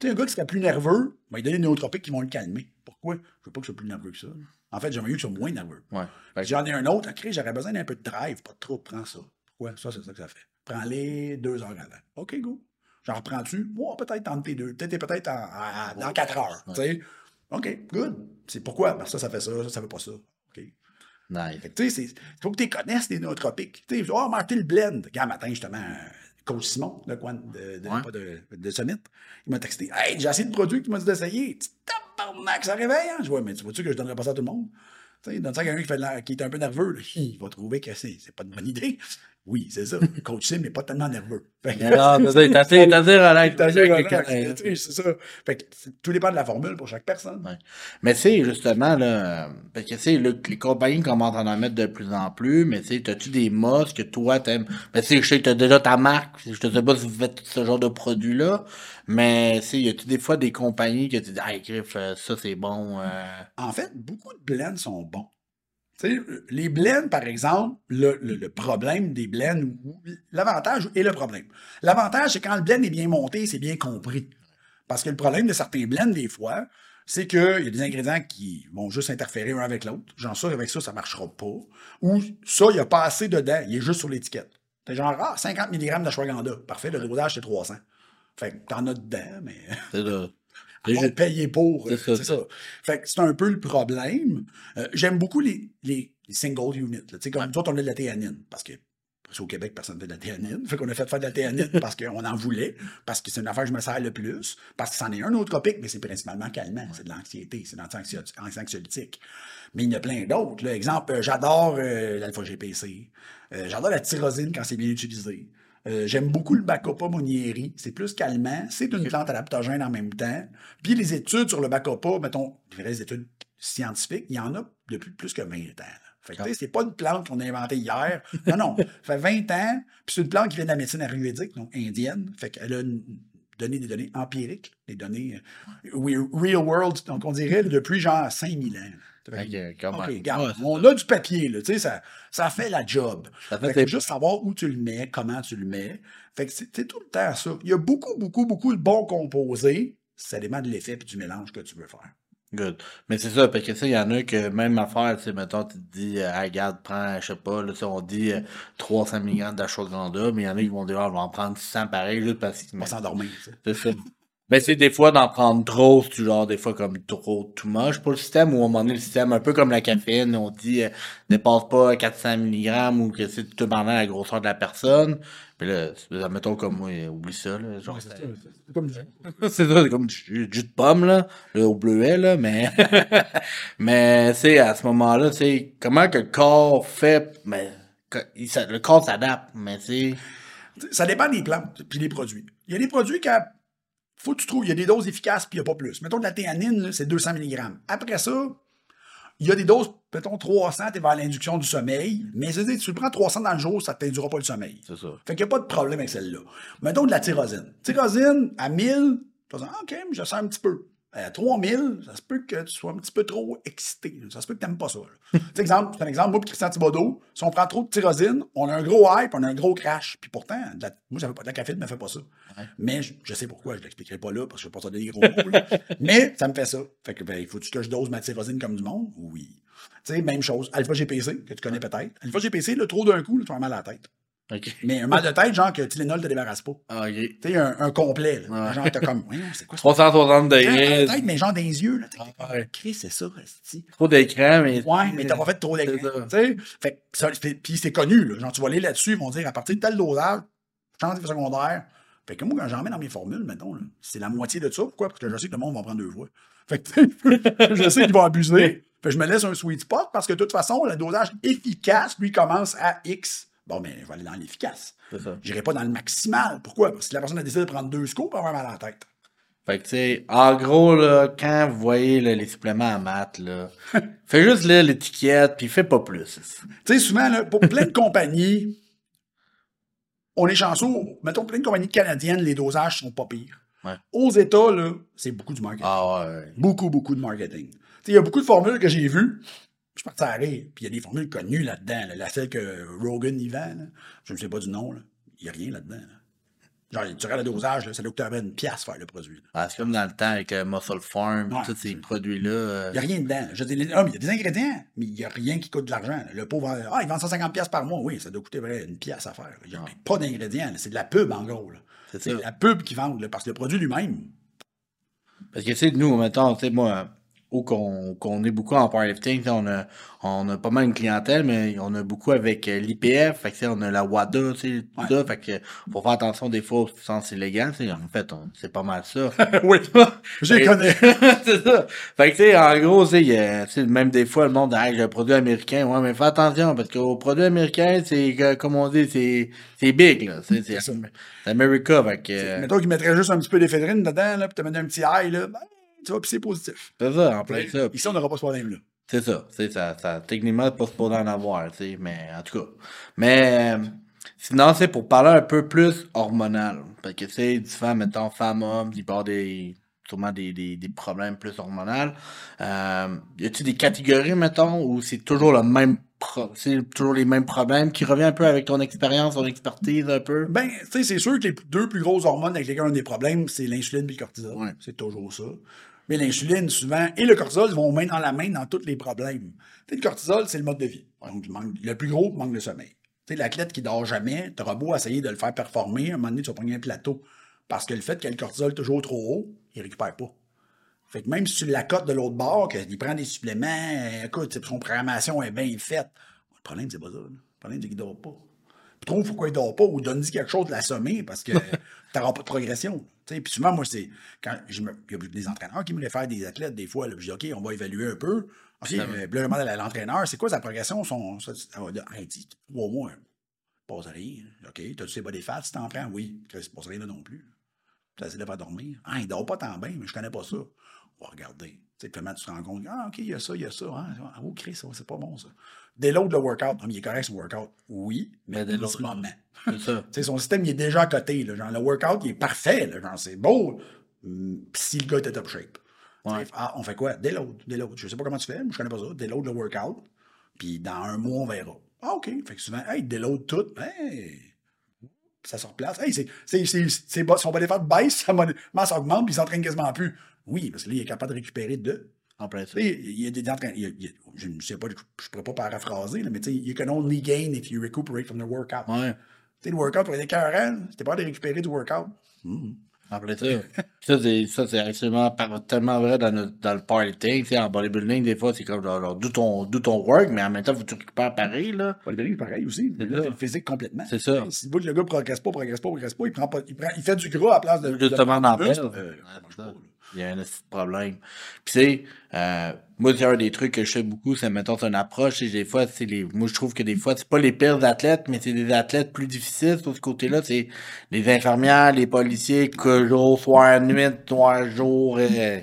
Tu sais, un gars qui serait plus nerveux, ben, il donne des nootropiques qui vont le calmer. Pourquoi? Je veux pas que je sois plus nerveux que ça. En fait, j'aimerais mieux que je sois moins nerveux. Ouais. J'en ai un autre, à j'aurais besoin d'un peu de drive, pas de trop, prends ça. Pourquoi? Ça, c'est ça que ça fait. Prends-les deux heures avant. OK, go. J'en reprends-tu? Moi, peut-être entre tes deux. Peut-être peut-être en- en- dans quatre heures. tu sais. OK, good. C'est pourquoi? Parce que ça, ça fait ça, ça, ça fait pas ça. OK. Nice. Fait tu sais, il faut que tu connaisses les nootropiques. Tu sais, oh, Martin le blend. Regarde, matin, justement, coach Simon, de, quoi, de, de, Ouais. pas de, de Summit, il m'a texté Hey, j'ai essayé de produit que tu m'as dit d'essayer. Tu tabarnak, ça réveille, hein? Je vois, mais tu vois-tu que je donnerais pas ça à tout le monde? Tu sais, donne ça à quelqu'un qui, qui est un peu nerveux, là. il va trouver que c'est pas une bonne idée. Oui, c'est ça. [laughs] Coach Sim n'est pas tellement nerveux. Fait que- Mais non, c'est assez, relax. C'est ça. Fait que c'est- tout dépend de la formule pour chaque personne. Ouais. Mais tu sais, justement, là, parce que là, les compagnies commencent à en mettre de plus en plus, mais tu t'as-tu des mods que toi t'aimes? Ben, tu sais, je sais que t'as déjà ta marque, je te sais pas si vous faites ce genre de produit-là, mais tu y a-tu des fois des compagnies que tu dis, ah, Griff, euh, ça c'est bon, euh... En fait, beaucoup de blends sont bons. Tu sais, les blends, par exemple, le, problème des blends, l'avantage et le problème. L'avantage, c'est quand le blend est bien monté, c'est bien compris. Parce que le problème de certains blends, des fois, c'est qu'il y a des ingrédients qui vont juste interférer un avec l'autre. Genre ça, avec ça, ça marchera pas. Ou ça, il n'y a pas assez dedans, il est juste sur l'étiquette. C'est genre, ah, 50 mg d'ashwagandha. Parfait, le dosage, c'est 300. Fait que t'en as dedans, mais là. on va payer pour. C'est C'est ça. ça. Fait que c'est un peu le problème. Euh, J'aime beaucoup les, les, les single units. là. Tu sais, comme nous autres, on a de la théanine. Parce que parce qu'au Québec, personne ne fait de la théanine. Fait qu'on a fait faire de la théanine [laughs] parce qu'on en voulait, parce que c'est une affaire que je me sers le plus, parce que c'en est un autre tropique, mais c'est principalement calmant. C'est de l'anxiété, c'est anxio- anxiolytique. Mais il y en a plein d'autres. Exemple, euh, j'adore euh, l'alpha-GPC. Euh, j'adore la tyrosine quand c'est bien utilisé. Euh, J'aime beaucoup le Bacopa monieri. C'est plus calmant. C'est une plante adaptogène en même temps. Puis les études sur le Bacopa, mettons, les vraies études scientifiques, il y en a depuis plus que 20 ans. Fait que, sais, c'est pas une plante qu'on a inventée hier. Non, non. Fait 20 ans. Puis c'est une plante qui vient de la médecine ayurvédique, donc indienne. Fait qu'elle a une- donné des données empiriques, des données euh, real world, donc on dirait depuis genre 5000 ans. Ouais, on a du papier, là, tu sais, ça, ça fait la job. Ça fait que juste savoir où tu le mets, comment tu le mets. Fait que c'est tout le temps ça. Il y a beaucoup, beaucoup, beaucoup de bons composés. Ça dépend de l'effet et du mélange que tu veux faire. Good. Mais c'est ça, parce que ça, il y en a que même affaire, tu sais, mettons, tu te dis, euh, Ah, regarde, prends, je sais pas, là, on dit euh, 300 mg d'ashwagandha, mais il y en a qui vont dire, ah, je vais en prendre 100 pareil, juste parce que. On va s'endormir. C'est ça. Ben, c'est des fois d'en prendre trop, c'est genre des fois comme trop too much pour le système, ou à un moment donné, le système, un peu comme la caféine, on dit euh, dépasse pas 400 mg ou que c'est tout dépendant de la grosseur de la personne. Puis là, c'est- mettons comme moi, oublie ça, là. Genre, C'est comme du- [laughs] c'est ça, c'est comme du jus de pomme, là, là, au bleuet, là, mais, [laughs] mais, c'est à ce moment-là, c'est comment que le corps fait, mais, il le corps s'adapte, mais c'est, Ça dépend des plantes puis des produits. Il y a des produits qui faut que tu trouves, il y a des doses efficaces puis il n'y a pas plus. Mettons de la théanine, c'est 200 mg. Après ça, il y a des doses, mettons 300, tu es vers l'induction du sommeil, mais c'est-à-dire, tu le prends 300 dans le jour, ça ne t'induira pas le sommeil. c'est ça. Fait qu'il n'y a pas de problème avec celle-là. Mettons de la tyrosine. Tyrosine, à 1000, tu vas dire, OK, mais je sens un petit peu. À 3000, ça se peut que tu sois un petit peu trop excité. Ça se peut que tu n'aimes pas ça. sais, [laughs] exemple, c'est un exemple, moi et Christian Thibodeau, si on prend trop de tyrosine, on a un gros hype, on a un gros crash. Puis pourtant, la- moi, j'avais pas de la caféine, ne me fait pas ça. Mais je, je sais pourquoi, je ne l'expliquerai pas là, parce que je ne vais pas te donner des gros mots. là. [laughs] Mais ça me fait ça. Fait que, ben, il faut-tu que je dose ma tyrosine comme du monde? Oui. Tu sais, même chose. Alpha GPC, que tu connais peut-être. Alpha GPC, le trop d'un coup, là, tu vas avoir mal à la tête. Mais un mal de tête, genre que Tylenol te débarrasse pas. Ah. Tu sais, un, un complet. là. Genre, t'as comme, ouais, c'est quoi ça? 360 Mal à degrés, tête, mais genre les yeux. Là, Ah, ouais. C'est ça, trop d'écran, mais. Ouais, mais t'as pas fait trop d'écran. fait ça, puis c'est connu, là. Genre, tu vas aller là-dessus, ils vont dire, à partir de tel dosage, change d'effet secondaire. Fait que moi, quand j'en mets dans mes formules, mettons, c'est la moitié de ça. Pourquoi? Parce que je sais que le monde va en prendre deux fois. Fait que, [laughs] je sais qu'ils vont abuser. Fait que je me laisse un sweet spot parce que de toute façon, le dosage efficace, lui, commence à X. Bon, mais je vais aller dans l'efficace. Ça. J'irai pas dans le maximal. Pourquoi? Parce que la personne a décidé de prendre deux scoops, elle va avoir mal à la tête. Fait que, tu sais, en gros, là, quand vous voyez là, les suppléments à maths, là, [laughs] fais juste lire l'étiquette, puis fais pas plus. Tu sais, souvent, là, pour plein de compagnies, on est chanceux. Mettons, plein de compagnies canadiennes, les dosages sont pas pires. Ouais. Aux États, là, c'est beaucoup du marketing. Ah ouais. Beaucoup, beaucoup de marketing. Tu sais, il y a beaucoup de formules que j'ai vues. Je suis parti à rire. Puis il y a des formules connues là-dedans. là. La celle que Rogan y vend, là. je ne sais pas du nom. Il n'y a rien là-dedans. là. Genre, tu regardes le dosage, ça doit coûter à peine une pièce faire le produit. Ah, c'est comme dans le temps avec euh, Muscle Farm, Ouais. tous ces produits-là. euh, Il n'y a rien dedans. Je dis, ah, mais il y a des ingrédients, mais il n'y a rien qui coûte de l'argent. Le pauvre, ah, il vend 150$ piastres par mois. Oui, ça doit coûter vrai, une pièce à faire. Il n'y a pas d'ingrédients. C'est de la pub, en gros. C'est la pub qui vendent, là, parce que le produit lui-même. Parce que, tu sais, nous, mettons, tu sais, moi, où qu'on qu'on est beaucoup en powerlifting, on a, on a pas mal une clientèle, mais on a beaucoup avec euh, l'IPF, on a la WADA, tout Ouais. ça, fait que, faut faire attention des fois aux substances illégales, en fait, c'est pas mal ça. [laughs] oui. Je les connais. [laughs] c'est ça. Fait que, tu sais, en gros, tu sais, il y a- même des fois, le monde j'ai un produit américain. Ouais, mais fais attention, parce qu'au produit américain, c'est, comme on dit, c'est, c'est big, là. C'est, America, fait que, euh, Mettons qu'ils mettraient juste un petit peu d'éphédrine dedans, là, puis te mettre un petit ail, là, ben, tu vas pisser positif. c'est ça, en plein ça. Ici, on n'aura pas ce problème-là. C'est ça, c'est ça, ça, techniquement, c'est pas supposé en avoir, tu sais, mais en tout cas. Mais, euh, sinon, c'est pour parler un peu plus hormonal. Parce que, tu sais, différents, mettons, femmes-hommes, il avoir des, sûrement des, des, des problèmes plus hormonaux. Euh, y a-tu des catégories, mettons, où c'est toujours le même, c'est toujours les mêmes problèmes qui revient un peu avec ton expérience, ton expertise un peu? Ben, tu sais, c'est sûr que les deux plus grosses hormones avec lesquelles on a des problèmes, c'est l'insuline et le cortisol. Ouais. C'est toujours ça. Mais l'insuline, souvent, et le cortisol vont main dans la main dans tous les problèmes. Tu sais, le cortisol, c'est le mode de vie. Donc, le, plus gros, manque de sommeil. Tu l'athlète qui dort jamais, t'auras beau essayer de le faire performer, à un moment donné, tu vas prendre un plateau. Parce que le fait qu'il le cortisol toujours trop haut, il récupère pas. Fait que même si tu l'accotes de l'autre bord, qu'il prend des suppléments, euh, écoute, son programmation est bien faite. Le problème, c'est pas ça. Le problème, c'est qu'il dort pas. Trouve pourquoi il dort pas ou donne-lui quelque chose de l'assommer parce que [laughs] t'auras pas de progression. Tu Puis souvent, moi, c'est quand je me. Il y a des entraîneurs qui me voulaient faire des athlètes des fois. Là, je dis OK, on va évaluer un peu. OK, euh, puis là, je demande à l'entraîneur, c'est quoi sa progression? Son, ça, ça va dire, Hey, dis, trois mois, passe rien. OK, t'as-tu ses body fats, si t'en prends? Oui. Ça passe rien là non plus. Tu essaies de pas dormir. Ah, il dort pas tant bien, mais je connais pas ça. On va regarder. Tu sais, tu te rends compte, ah, OK, il y a ça, il y a ça. Ah, oh, Chris, c'est pas bon, ça. Déload le workout. Non, mais il est correct, son workout. Oui, mais Mais déload- doucement. C'est ça. [laughs] Son système, il est déjà à côté. Là. Genre, le workout, il est parfait. Là. Genre, c'est beau. Pis si le gars était top shape. Ouais. Ah, on fait quoi? Déload, déload. Je sais pas comment tu fais, mais je connais pas ça. Déload le workout. Puis dans un mois, on verra. Ah, OK. Fait que souvent, hey, déload tout. Hey! Ça se replace. Hey, c'est, c'est, c'est, son body fat baisse, sa masse augmente, puis il s'entraîne quasiment plus. Oui, parce que là, il est capable de récupérer de. En plein ça. Tu sais, il y a des je ne sais pas, je ne pourrais pas paraphraser, là, mais tu sais, you can only gain if you recuperate from the workout. Ouais. Tu sais, le workout pour être écœurant, c'était pas de récupérer du workout. En plein ça. [laughs] ça, c'est, ça, c'est absolument tellement vrai dans, notre, dans le party. Tu sais, en bodybuilding, des fois, c'est comme genre, genre, d'où ton, ton work, mais en même temps, faut que tu récupères pareil, là. Bodybuilding, pareil aussi. C'est Là, ça. c'est le physique complètement. C'est ça. Si le le gars progresse pas, progresse pas, progresse pas, il prend pas, il prend, il fait du gras à la place de. Justement, de- d'en de- perdre. C'est. Il y a un petit problème. Puis, sais, euh, moi, c'est un des trucs que je fais beaucoup, c'est, mettons, c'est une approche, et des fois, c'est les, moi, je trouve que des fois, c'est pas les pires athlètes, mais c'est des athlètes plus difficiles, sur ce côté-là, c'est les infirmières, les policiers, que jour, soir, nuit, soir, jour, euh,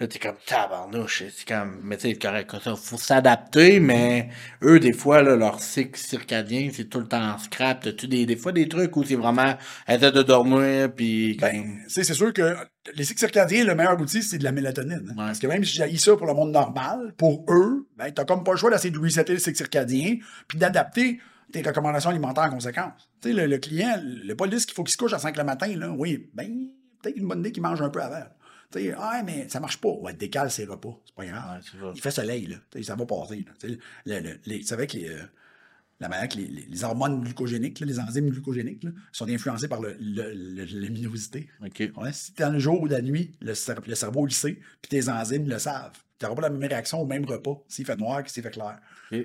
là, t'es comme tabarnouche, c'est comme, mais tu correct, ça, faut s'adapter, mais eux, des fois, là, leur cycle circadien, c'est tout le temps en scrap, t'as-tu des, des fois des trucs où c'est vraiment, essaie de dormir, puis Ben, c'est sûr que les cycles circadiens, le meilleur outil, c'est de la mélatonine. hein. Ouais. Parce que même si j'ai ça pour le monde normal, pour eux, ben, t'as comme pas le choix d'essayer de resetter le cycle circadien, puis d'adapter tes recommandations alimentaires en conséquence. Tu sais, le, le client, le pas dit qu'il faut qu'il se couche à 5 le matin, là. Oui, ben, peut-être une bonne idée qu'il mange un peu avant. Tu sais, ah, mais ça marche pas. Ouais, décale ses repas. C'est pas grave. Ouais. Il fait soleil, là. Tu ça va passer, là. Tu sais, le- le- les- c'est vrai que les, euh, la manière que les, les- hormones glucogéniques, là, les enzymes glucogéniques, là, sont influencées par le, la luminosité. Ouais, si t'es dans le jour ou la nuit, le cerveau le sait, puis tes enzymes le savent. Tu n'auras pas la même réaction au même repas s'il fait noir que s'il fait clair.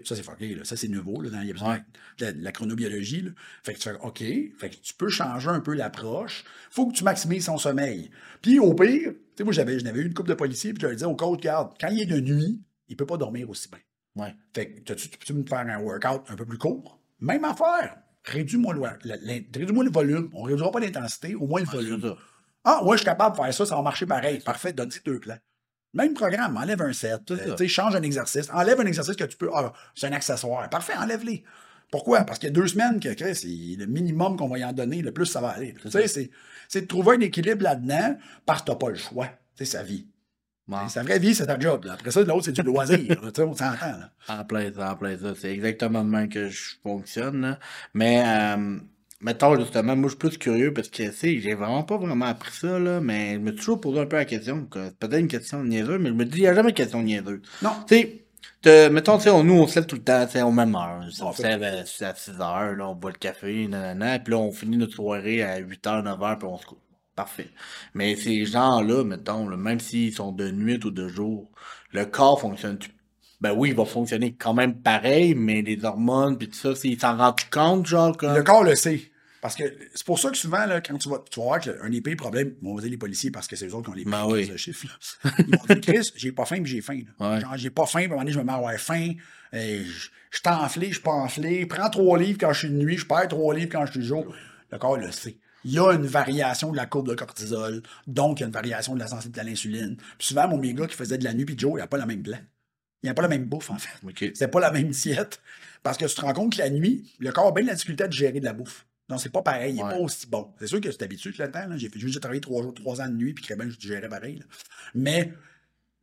Ça, c'est fucké. Là. Ça, c'est nouveau. Là, dans il y a besoin de la, de la chronobiologie. Là. Fait que tu fais OK. Fait que tu peux changer un peu l'approche. faut que tu maximises son sommeil. Puis au pire, tu sais, moi, j'avais, j'avais eu une couple de policiers, puis je leur disais au coach, regarde, quand il est de nuit, il peut pas dormir aussi bien. Ouais. Fait que tu peux me faire un workout un peu plus court? Même affaire. Réduis-moi le, réduis-moi le volume. On réduira pas l'intensité, au moins le volume. Ah, ouais, je suis capable de faire ça, ça va marcher pareil. Parfait, donne-y deux plans. Même programme, enlève un set, euh, tu change un exercice, enlève un exercice que tu peux. Ah, c'est un accessoire. Parfait, enlève-les. Pourquoi? Parce qu'il y a deux semaines que Chris, le minimum qu'on va y en donner, le plus ça va aller. Tu sais, c'est, de trouver un équilibre là-dedans parce que t'as pas le choix. C'est sa vie. Ouais. Sa vraie vie, c'est ta job. là. Après ça, l'autre, c'est du loisir. Tu on s'entend. En plein ça, en plein ça. C'est exactement de même que je fonctionne. là. Mais, euh, mettons, justement, moi, je suis plus curieux parce que, tu sais, j'ai vraiment pas vraiment appris ça, là, mais je me suis toujours posé un peu la question. que- Peut-être une question niaiseuse, mais je me dis, il n'y a jamais de question niaiseuse. Non. Tu sais, mettons, tu sais, on- nous, on se lève tout le temps, tu sais, au même heure. On se lève à, à 6 heures, là, on boit le café, nanana, puis là, on finit notre soirée à 8 heures, 9 heures, puis on se couche. Parfait. Mais ces gens-là, mettons, là, même s'ils sont de nuit ou de jour, le corps fonctionne ben oui, il va fonctionner quand même pareil, mais les hormones puis tout ça, s'ils s'en rendent compte, genre comme. Le corps le sait. Parce que c'est pour ça que souvent, là, quand tu vas, tu vas voir qu'un des pires problèmes, on va dire les policiers parce que c'est eux autres qui ont les Ben pires oui. crises de chiffres. là. Ils vont dire, Chris, j'ai pas faim, puis j'ai faim. Ouais. Genre, j'ai pas faim, puis à un moment donné, je me mets à avoir faim. je je suis enflé, je suis pas enflé. Prends trois livres quand je suis de nuit, je perds trois livres quand je suis de jour. Le corps le sait. Il y a une variation de la courbe de cortisol, donc il y a une variation de la sensibilité à l'insuline. Puis souvent, mon méga qui faisait de la nuit puis de jour, il n'a pas le même plan. Il n'a pas la même bouffe, en fait. Ok. C'est pas la même diète. Parce que tu te rends compte que la nuit, le corps a bien de la difficulté de gérer de la bouffe. Donc, c'est pas pareil, il n'est Ouais. pas aussi bon. C'est sûr que c'est habitué tout le temps. J'ai fait juste travailler trois jours, trois ans de nuit, puis que je gérais pareil. là. Mais,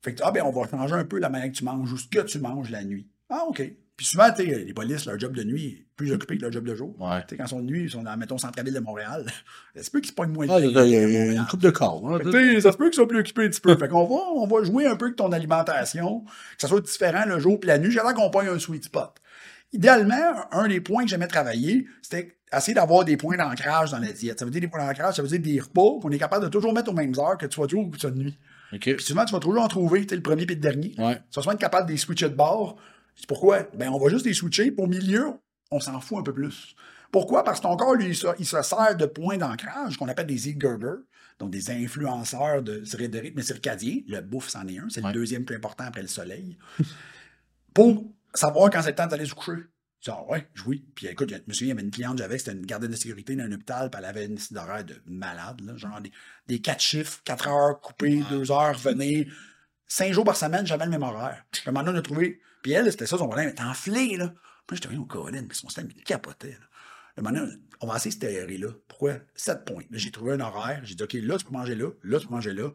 fait que, ah, ben, on va changer un peu la manière que tu manges ou ce que tu manges la nuit. Ah, OK. Puis souvent, tu les polices, leur job de nuit est plus occupé que leur job de jour. Ouais. Tu sais, quand ils sont de nuit, ils sont dans, mettons, centre-ville de Montréal. [laughs] C'est peu qu'ils se pognent moins de Ah, ça, il y a une coupe de corps. hein, tu ça se peut qu'ils soient plus occupés un petit peu. Fait qu'on va, on va jouer un peu avec ton alimentation, que ça soit différent le jour puis la nuit, j'attends qu'on pogne un sweet spot. Idéalement, un des points que j'aimais travailler, c'était essayer d'avoir des points d'ancrage dans la diète. Ça veut dire des points d'ancrage, ça veut dire des repas qu'on est capable de toujours mettre aux mêmes heures, que tu sois de jour ou que tu sois de nuit. Ok. Puis souvent, tu vas toujours en trouver, tu sais, le premier puis le dernier. Ouais. Tu vas souvent être capable de les switcher de bord. C'est pourquoi? Ben, on va juste les switcher. Pour milieu, on s'en fout un peu plus. Pourquoi? Parce que ton corps, lui, il se, il se sert de points d'ancrage qu'on appelle des e-girders, donc des influenceurs de, de rythme circadien. Le bouffe, c'en est un. C'est Ouais. le deuxième plus important après le soleil. [laughs] pour savoir quand c'est le temps d'aller se coucher. Tu dis, ah ouais, oui. Puis écoute, je me souviens, il y avait une cliente que j'avais, c'était une gardienne de sécurité dans un hôpital, puis elle avait une d'horaire de malade, là, genre des, des quatre chiffres, quatre heures coupées, deux heures, revenir. Cinq jours par semaine, j'avais le même horaire. Puis à un moment donné, on a trouvé. Puis elle, c'était ça son problème, elle était enflée, là. Puis j'étais rien au Colin, mais son système, il capotait, là. Un moment donné, on va essayer cette là Pourquoi? Sept points. J'ai trouvé un horaire. J'ai dit, OK, là, tu peux manger là, là, tu peux manger là.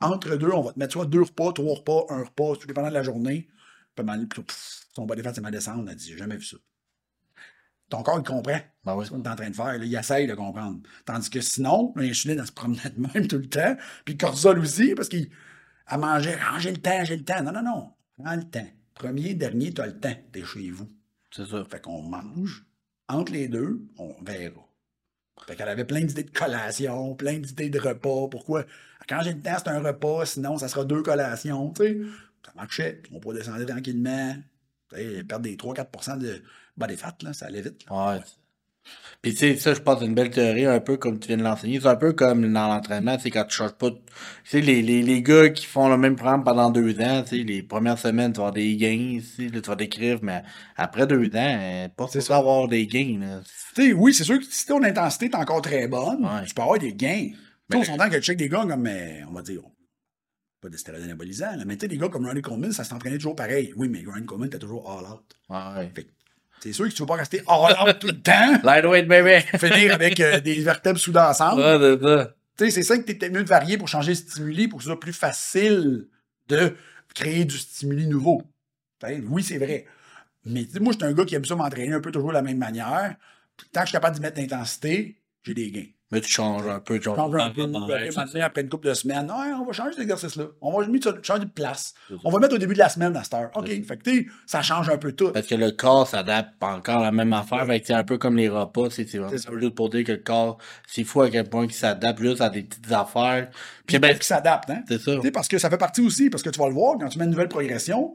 Entre deux, on va te mettre soit deux repas, trois repas, un repas, tout dépendant de la journée. Puis à un moment donné, puis, pff, son body fat, c'est ma descente. On a dit, j'ai jamais vu ça. Ton corps, il comprend. Ben. C'est ce qu'on est en train de faire. là. Il essaye de comprendre. Tandis que sinon, l'insuline, elle se promenait de même tout le temps. Puis le cortisol aussi, parce qu'il elle mangeait, ah, j'ai le temps, j'ai le temps. Non, non, non. Prends le temps. Premier, dernier, tu as le temps. T'es chez vous. C'est ça. Fait qu'on mange. Entre les deux, on verra. Fait qu'elle avait plein d'idées de collation, plein d'idées de repas. Pourquoi? Quand j'ai le temps, c'est un repas, sinon, ça sera deux collations. Tu sais, ça marchait. On pourrait descendre tranquillement. Perdre des 3-4% de body fat, là, ça allait vite. là. Ouais. Puis tu sais, ça, je pense, c'est une belle théorie, un peu comme tu viens de l'enseigner. C'est un peu comme dans l'entraînement, c'est quand tu changes pas. Tu sais, les, les, les gars qui font le même programme pendant deux ans, tu sais, les premières semaines, tu vas avoir des gains, tu sais, là, tu vas décrire, mais après deux ans, euh, pas C'est sûr avoir des gains, là. Tu sais, oui, c'est sûr que si ton intensité est encore très bonne, Ouais. tu peux avoir des gains. Tu Mais- sais, on s'entend que tu check des gars comme, mais, on va dire, pas de stéroïdes anabolisants, là, mais tu sais, des gars comme Ronnie Coleman, ça s'entraînait toujours pareil. Oui, mais Ronnie Coleman était toujours all out. Ouais. Fait que c'est sûr que tu veux pas rester all out tout le temps, [laughs] Lightweight, baby! [laughs] finir avec euh, des vertèbres soudées ensemble. Ouais, c'est ça. Tu sais, c'est ça que t'es peut-être mieux de varier pour changer de stimuli, pour que ce soit plus facile de créer du stimuli nouveau. Oui, c'est vrai. Mais moi, je suis un gars qui aime ça m'entraîner un peu toujours de la même manière. Puis Tant que je suis capable d'y mettre l'intensité, j'ai des gains. Mais tu changes un peu, tu Change un peu, après, c'est maintenant, après une couple de semaines, Ouais, on va changer cet exercice-là. On va changer de place. On va mettre au début de la semaine à cette heure. OK. Fait que, ça change un peu tout. Parce que le corps s'adapte pas encore à la même affaire. Fait que c'est un peu comme les repas. C'est juste pour dire que le corps, c'est fou à quel point il s'adapte juste à des petites affaires. Puis ben, qui s'adapte, hein? c'est ça. Parce que ça fait partie aussi, parce que tu vas le voir, quand tu mets une nouvelle progression,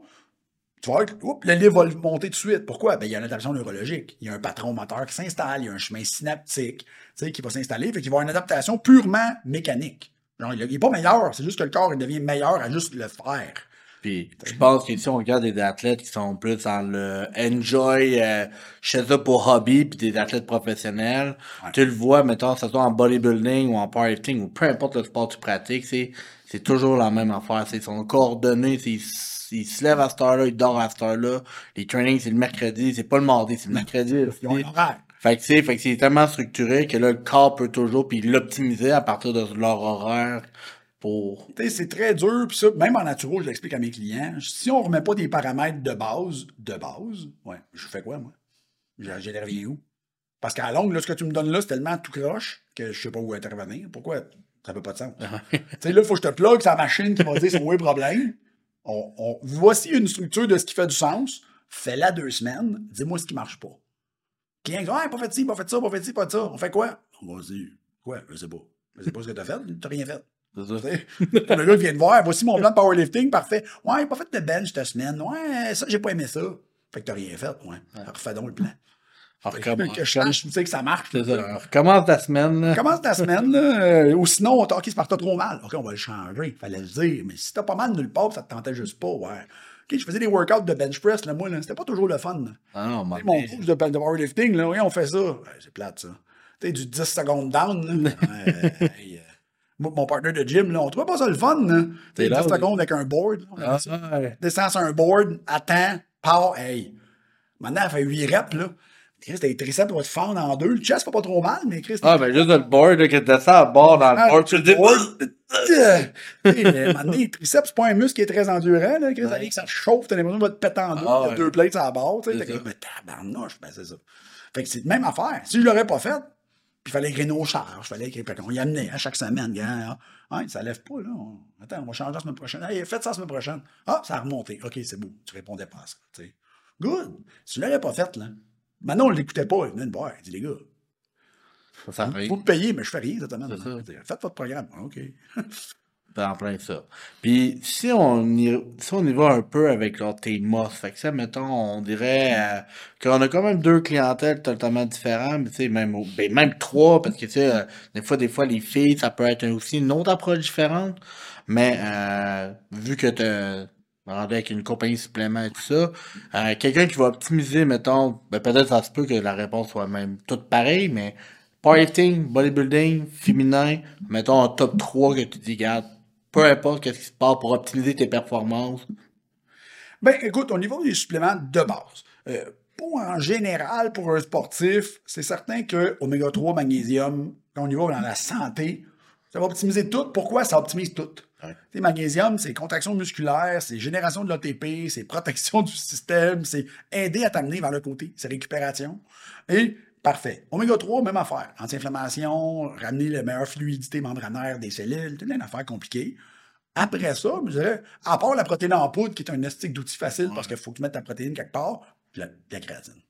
tu que oups, le livre va le monter tout de suite. Pourquoi? Ben, il y a une adaptation neurologique. Il y a un patron moteur qui s'installe, il y a un chemin synaptique tu sais, qui va s'installer, fait qu'il va avoir une adaptation purement mécanique. Genre, il n'est pas meilleur, c'est juste que le corps il devient meilleur à juste le faire. Puis je pense que si on regarde des athlètes qui sont plus dans le enjoy, euh, fais ça pour hobby, puis des athlètes professionnels, tu le vois, mettons, que ce soit en bodybuilding ou en powerlifting ou peu importe le sport que tu pratiques, c'est c'est toujours la même affaire. C'est son coordonné, c'est il se lève à cette heure-là, il dort à cette heure-là. Les trainings, c'est le mercredi, c'est pas le mardi, c'est le mercredi. Ils ont un horaire. Fait que, c'est, fait que c'est tellement structuré que là, le corps peut toujours puis l'optimiser à partir de leur horaire pour. Tu sais, c'est très dur, puis ça, même en naturo, je l'explique à mes clients. Si on remet pas des paramètres de base, de base, ouais, je fais quoi, moi? J'ai reviens où? Parce qu'à longue, là, ce que tu me donnes là, c'est tellement tout croche que je sais pas où intervenir. Pourquoi? Ça fait pas de sens. tu sais, là, il faut que je te plug sa machine qui va dire c'est où le problème. On, on- voici une structure de ce qui fait du sens. Fais-la deux semaines. Dis-moi ce qui marche pas. Client qui dit, ah, pas fait ci, pas fait ça, pas fait ci, pas de ça. On fait quoi? On va dire, quoi? Je sais pas. Je sais pas ce que t'as fait. T'as rien fait. Le gars vient de voir, voici mon plan de powerlifting, parfait. Ouais, pas fait de bench cette semaine. Ouais, ça, j'ai pas aimé ça. Fait que t'as rien fait, ouais. Refais donc le plan. Recommence. Que je sais que ça marche. C'est ça. Recommence ta semaine, là. Commence ta semaine, là, euh, ou sinon, on que t'as trop mal. OK, on va le changer. Fallait le dire. Mais si t'as pas mal nulle part, ça te tentait juste pas, ouais. OK, je faisais des workouts de bench press, là, moi, là. C'était pas toujours le fun. là. Ah non, mon Mon coach de, de powerlifting, là, oui, on fait ça. Ouais, c'est plate, ça. Tu sais, du 10 secondes down, là. [laughs] Ouais, hey, euh, mon partner de gym, là, on trouvait pas ça le fun, là. Tu sais, C'est 10 là, secondes avec un board. là, Ah, ouais. Descends sur un board, attends, part, hey. Maintenant, elle fait 8 reps, là. Chris, tes triceps vont te fendre en deux. Le chest, fait pas trop mal, mais Chris, Ah, ben, juste le board, là, que tu descends à bord dans Ah, le board, tu le dis. [laughs] Mais maintenant, les triceps, c'est pas un muscle qui est très endurant. Là, Chris, que ça chauffe, t'as l'impression va te péter en deux. Ah, ouais. deux plates à C'est t'es comme, mais tabarnouche, ben c'est ça. Fait que c'est la même affaire. Si je l'aurais pas fait, puis il fallait écrire nos charges, fallait écrire, fait qu'on y amenait à chaque semaine, gars. Ah, ouais, ça lève pas, là. On- Attends, on va changer la semaine prochaine. Hey, faites ça la semaine prochaine. Ah, ça a remonté. OK, c'est beau. Tu répondais pas à ça. tu sais. Good. Si tu l'aurais pas fait, là. Maintenant, on l'écoutait pas. Il venait de voir. Il dit, les gars, Ça vous me payez, mais je fais rien là. Faites votre programme. Ah, OK. C'est [laughs] en plein ça. Puis si on y, si on y va un peu avec tes mosses, fait que ça, mettons, on dirait euh, qu'on a quand même deux clientèles totalement différentes, mais tu sais, même, ben, même trois, parce que tu sais, euh, des fois, des fois, les filles, ça peut être aussi une autre approche différente, mais euh, vu que avec une compagnie supplément et tout ça, euh, quelqu'un qui va optimiser, mettons, ben, peut-être ça se peut que la réponse soit même toute pareille, mais powerlifting, bodybuilding, féminin, mettons un top 3 que tu dis, regarde, peu importe qu'est-ce qui se passe pour optimiser tes performances. Ben, écoute, au niveau des suppléments de base, euh, pour en général, pour un sportif, c'est certain que oméga 3, magnésium, quand on y dans la santé, ça va optimiser tout. Pourquoi? Ça optimise tout? Ouais. Magnésium, c'est contraction musculaire, c'est génération de l'ATP, c'est protection [laughs] du système, c'est aider à t'amener vers le côté, c'est récupération. Et parfait. Oméga 3, même affaire. Anti-inflammation, ramener la meilleure fluidité membranaire des cellules, toute une affaire compliquée. Après ça, je dirais, à part la protéine en poudre, qui est un estique d'outil facile parce qu'il faut que tu mettes ta protéine quelque part, la, la créatine.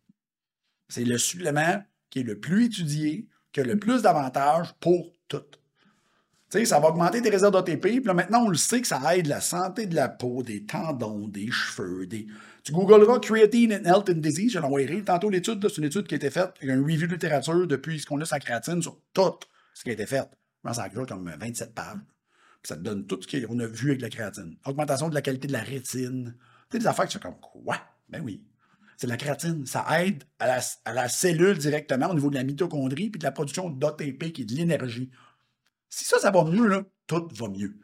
C'est le supplément qui est le plus étudié, qui a le plus d'avantages pour tout. Sais, ça va augmenter tes réserves d'ATP. Puis là, maintenant, on le sait que ça aide la santé de la peau, des tendons, des cheveux. Des... Tu googleras Creatine and Health and Disease, je l'envoyerai. Tantôt, l'étude, c'est une étude qui a été faite, il y a un review de littérature depuis ce qu'on a sur la créatine sur tout ce qui a été fait. Ça comme 27 pages. Puis ça te donne tout ce qu'on a vu avec la créatine. Augmentation de la qualité de la rétine. Tu des affaires qui sont comme quoi? Ben oui. C'est la créatine. Ça aide à la, à la, cellule directement au niveau de la mitochondrie puis de la production d'ATP qui est de l'énergie. Si ça, ça va mieux, là, tout va mieux.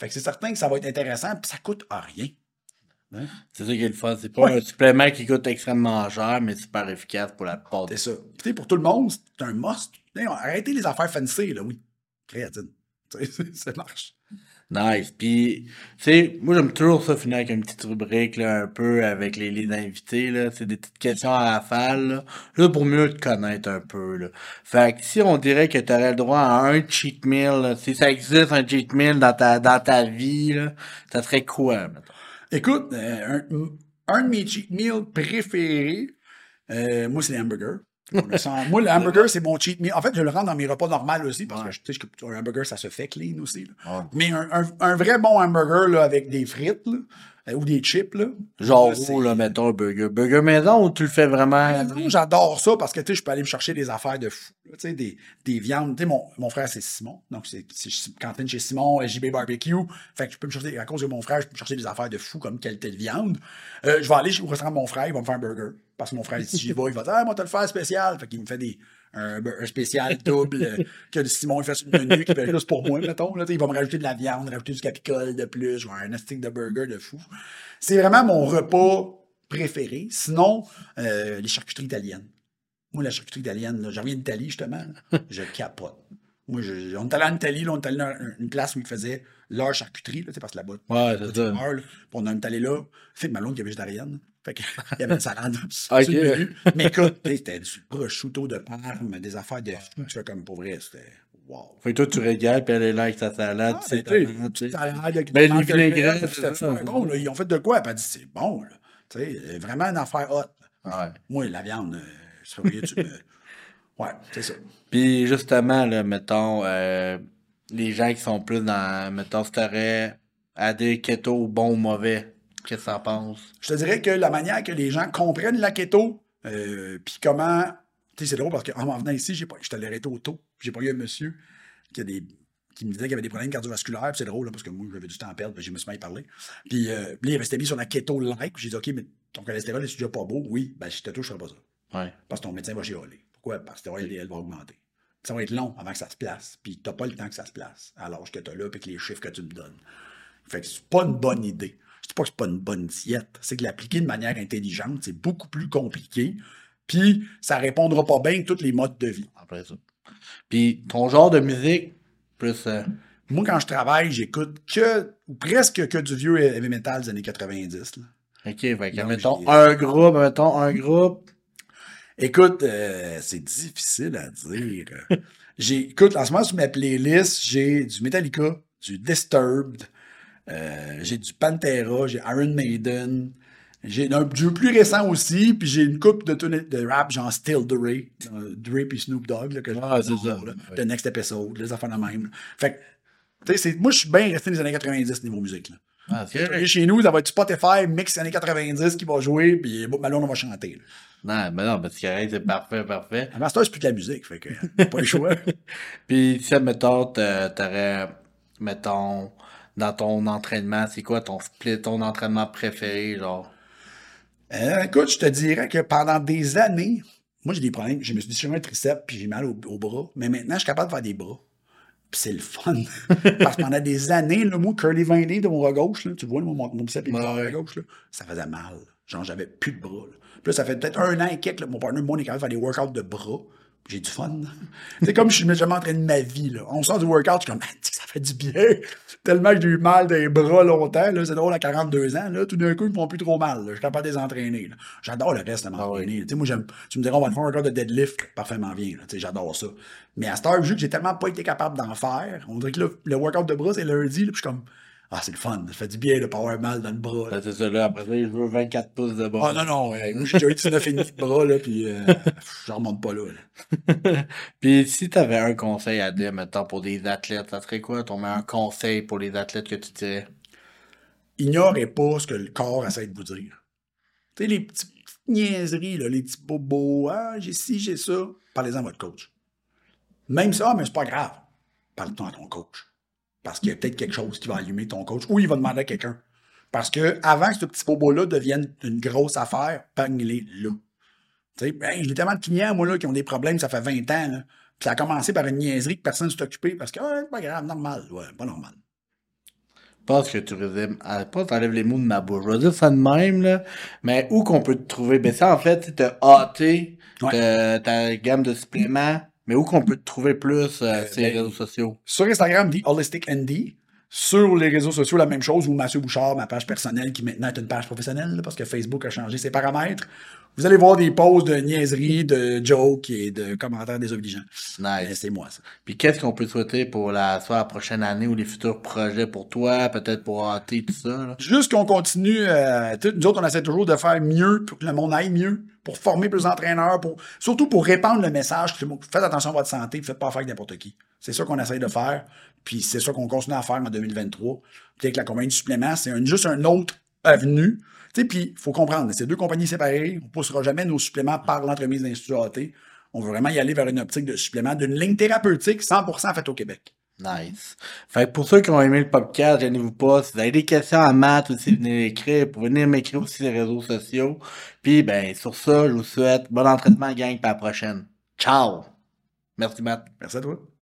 Fait que c'est certain que ça va être intéressant, puis ça coûte rien. Hein? C'est ça qui est le fun. C'est pas un supplément qui coûte extrêmement cher, mais super efficace pour la plupart. C'est ça. sais, pour tout le monde, c'est un must. Arrêtez les affaires fancy, là, oui. Créatine. [laughs] ça marche. Nice. Puis, tu sais, moi, j'aime toujours ça finir avec une petite rubrique, là, un peu avec les lignes d'invités, là. C'est des petites questions à rafale, là. Là, pour mieux te connaître un peu, là. Fait que si on dirait que tu le droit à un cheat meal, si ça existe un cheat meal dans ta, dans ta vie, là, ça serait quoi? Écoute, euh, un, un, de mes cheat meals préférés, euh, moi, c'est les hamburgers moi, le hamburger, c'est mon cheat meal. En fait, je le rends dans mes repas normaux aussi, parce que je sais un hamburger, ça se fait clean aussi. Mais un, un, vrai bon hamburger là, avec des frites là, ou des chips. Là, Genre où, là, mettons, un burger. Burger maison ou tu le fais vraiment? J'adore ça parce que je peux aller me chercher des affaires de fou. Des, des viandes. Mon, mon frère, c'est Simon. Donc, c'est cantine chez Simon, JB Barbecue. Fait que je peux me chercher, à cause de mon frère, je peux me chercher des affaires de fou comme qualité de viande. Euh, je vais aller au restaurant de mon frère, il va me faire un burger. Parce que mon frère, si j'y vais, il va dire Ah, moi, t'as le faire spécial. Fait qu'il me fait des, un, spécial double [laughs] que Simon fait sur le menu qui fait juste pour moi, mettons. Là, il va me rajouter de la viande, rajouter du capicole de plus, genre un stick de burger de fou. C'est vraiment mon repas préféré. Sinon, euh, les charcuteries italiennes. Moi, la charcuterie italienne, j'en viens d'Italie, justement, [laughs] je capote. Moi, je, on est allé en Italie, là, on est allé dans une place où ils faisaient leur charcuterie, là, parce que là-bas, ouais, c'est ça. on est allé là, fait que ma longue qui est végétarienne. Fait qu'il [laughs] y avait une salade [laughs] okay. Mais écoute, c'était du prosciutto de Parme, des affaires de fou. Tu comme pour vrai, c'était wow. Fait que toi, tu régales, puis elle est là avec sa salade. Ah, c'est sais. Mais les vinaigrettes. Bon, là, ils ont fait de quoi? Elle a dit, c'est bon, là. Tu sais, vraiment une affaire hot. Ouais. Moi, la viande, euh, tu me... [laughs] Ouais, c'est ça. Puis justement, là, mettons, euh, les gens qui sont plus dans, mettons, si t'aurais à des keto bon ou mauvais, Qu'est-ce que ça pense? Je te dirais que la manière que les gens comprennent la keto, euh, puis comment. Tu sais, c'est drôle parce qu'en venant ici, pas, je t'allais arrêter au taux. J'ai pas eu un monsieur qui, a des, qui me disait qu'il avait des problèmes cardiovasculaires. c'est drôle parce que moi, j'avais du temps à perdre, puis je me suis mal parlé. Puis euh, il restait mis sur la keto like. J'ai dit, OK, mais ton cholestérol est déjà pas beau? Oui, ben si je te touche, je ferai pas ça. Ouais. Parce que ton médecin va chialer. Pourquoi? Parce que ton LDL va augmenter. Ça va être long avant que ça se place. Puis t'as pas le temps que ça se place. Alors que tu as là, puis que les chiffres que tu me donnes. Fait que c'est pas une bonne idée. C'est pas que c'est pas une bonne diète, c'est que l'appliquer de manière intelligente, c'est beaucoup plus compliqué. Puis ça répondra pas bien à tous les modes de vie. Après ça. Puis ton genre de musique, plus. Euh, Moi, quand je travaille, j'écoute que, ou presque que du vieux heavy metal des années 90. Là. OK, mettons un groupe, mettons un groupe. Écoute, euh, c'est difficile à dire. [laughs] J'écoute, en ce moment, sur ma playlist, j'ai du Metallica, du Disturbed, euh, j'ai du Pantera, j'ai Iron Maiden. J'ai un jeu plus récent aussi, puis j'ai une coupe de, de rap genre Still Dre, Dre puis Snoop Dogg, là, que ah, c'est ça. The Next Episode, les affaires de même. Fait que, tu sais, moi, je suis bien resté dans les années 90 niveau musique. Là. Ah, chez nous, ça va être Spotify, mix années 90 qui va jouer, puis Malone, on va chanter. Non, mais non, parce que c'est parfait, parfait. À Master, c'est plus de la musique, fait que pas le choix. [laughs] puis, si, mettons, t'aurais, mettons, dans ton entraînement? C'est quoi ton split, ton entraînement préféré, genre? Euh, écoute, je te dirais que pendant des années, moi j'ai des problèmes. Je me suis déchiré un triceps puis j'ai mal au, bras. Mais maintenant, je suis capable de faire des bras. Puis c'est le fun. [laughs] Parce que pendant des années, le mot curly veiné de mon bras gauche, là, tu vois, mon, mon biceps et mon bras gauche, là, ça faisait mal. Genre, j'avais plus de bras. Là. Puis là, ça fait peut-être un an et quelques, mon partenaire, moi, on est capable de faire des workouts de bras. J'ai du fun. [laughs] c'est comme je suis jamais entraîné de ma vie. Là. On sort du workout, je suis comme, ah, ça fait du bien. [laughs] Tellement que j'ai eu mal des bras longtemps. C'est drôle à 42 ans. Là, tout d'un coup, ils me font plus trop mal. Je suis capable de les entraîner. J'adore le reste de ah m'entraîner. Moi, tu me diras, on va faire un workout de deadlift. Parfaitement bien. J'adore ça. Mais à cette heure, vu que j'ai tellement pas été capable d'en faire, on dirait que le workout de bras, c'est lundi. Là, puis je suis comme, Ah, c'est le fun. Ça fait du bien de pas avoir mal dans le bras. là. Ben, c'est ça, là. Après ça, je veux 24 pouces de Ah bras. non, non, ouais. j'ai déjà eu 19,5 de bras, là, puis euh, je remonte pas là. là. [laughs] Puis si tu avais un conseil à dire, maintenant pour des athlètes, ça serait quoi ton meilleur conseil pour les athlètes que tu dirais? Ignorez pas ce que le corps essaie de vous dire. Tu sais, les petites niaiseries, là, les petits bobos, ah, j'ai ci, j'ai ça. Parlez-en à votre coach. Même ça, mais c'est pas grave. Parle-toi à ton coach. Parce qu'il y a peut-être quelque chose qui va allumer ton coach ou il va demander à quelqu'un. Parce que avant que ce petit bobo-là devienne une grosse affaire, pagne-les là. Tu sais, hey, j'ai tellement de clients, moi, là, qui ont des problèmes, ça fait 20 ans, là. Puis ça a commencé par une niaiserie que personne ne s'est occupé parce que, c'est pas grave, normal. Ouais, pas normal. Je pense que tu résumes, ah, pas t'enlèves les mots de ma bouche. Je vais dire ça de même, là. Mais où qu'on peut te trouver? Ben, ça, en fait, t'as hâté Ouais. ta gamme de suppléments. Mais où qu'on peut te trouver plus euh, sur les ben, réseaux sociaux? Sur Instagram, The Holistic ND. Sur les réseaux sociaux, la même chose, ou Mathieu Bouchard, ma page personnelle, qui maintenant est une page professionnelle, là, parce que Facebook a changé ses paramètres. Vous allez voir des posts de niaiseries, de jokes et de commentaires désobligeants. Nice. C'est moi, ça. Puis qu'est-ce qu'on peut te souhaiter pour la, soit la prochaine année ou les futurs projets pour toi, peut-être pour hâter tout ça, là? Juste qu'on continue, euh, nous autres, on essaie toujours de faire mieux pour que le monde aille mieux, pour former plus d'entraîneurs, pour, surtout pour répandre le message que faites attention à votre santé, faites pas affaire avec n'importe qui. C'est ça qu'on essaie de faire, puis c'est ça qu'on continue à faire en 2023. Puis avec la compagnie de suppléments, c'est juste un autre avenue. Tu sais, puis il faut comprendre, c'est deux compagnies séparées, on ne poussera jamais nos suppléments par l'entremise d'Institut AT. On veut vraiment y aller vers une optique de supplément, d'une ligne thérapeutique 100% faite au Québec. Nice. Fait que pour ceux qui ont aimé le podcast, gênez-vous pas. Si vous avez des questions à Matt aussi, venez l'écrire. Pouvez venir m'écrire aussi sur les réseaux sociaux. Puis, ben, sur ça, je vous souhaite bon entraînement, gang, à la prochaine. Ciao! Merci, Matt. Merci à toi.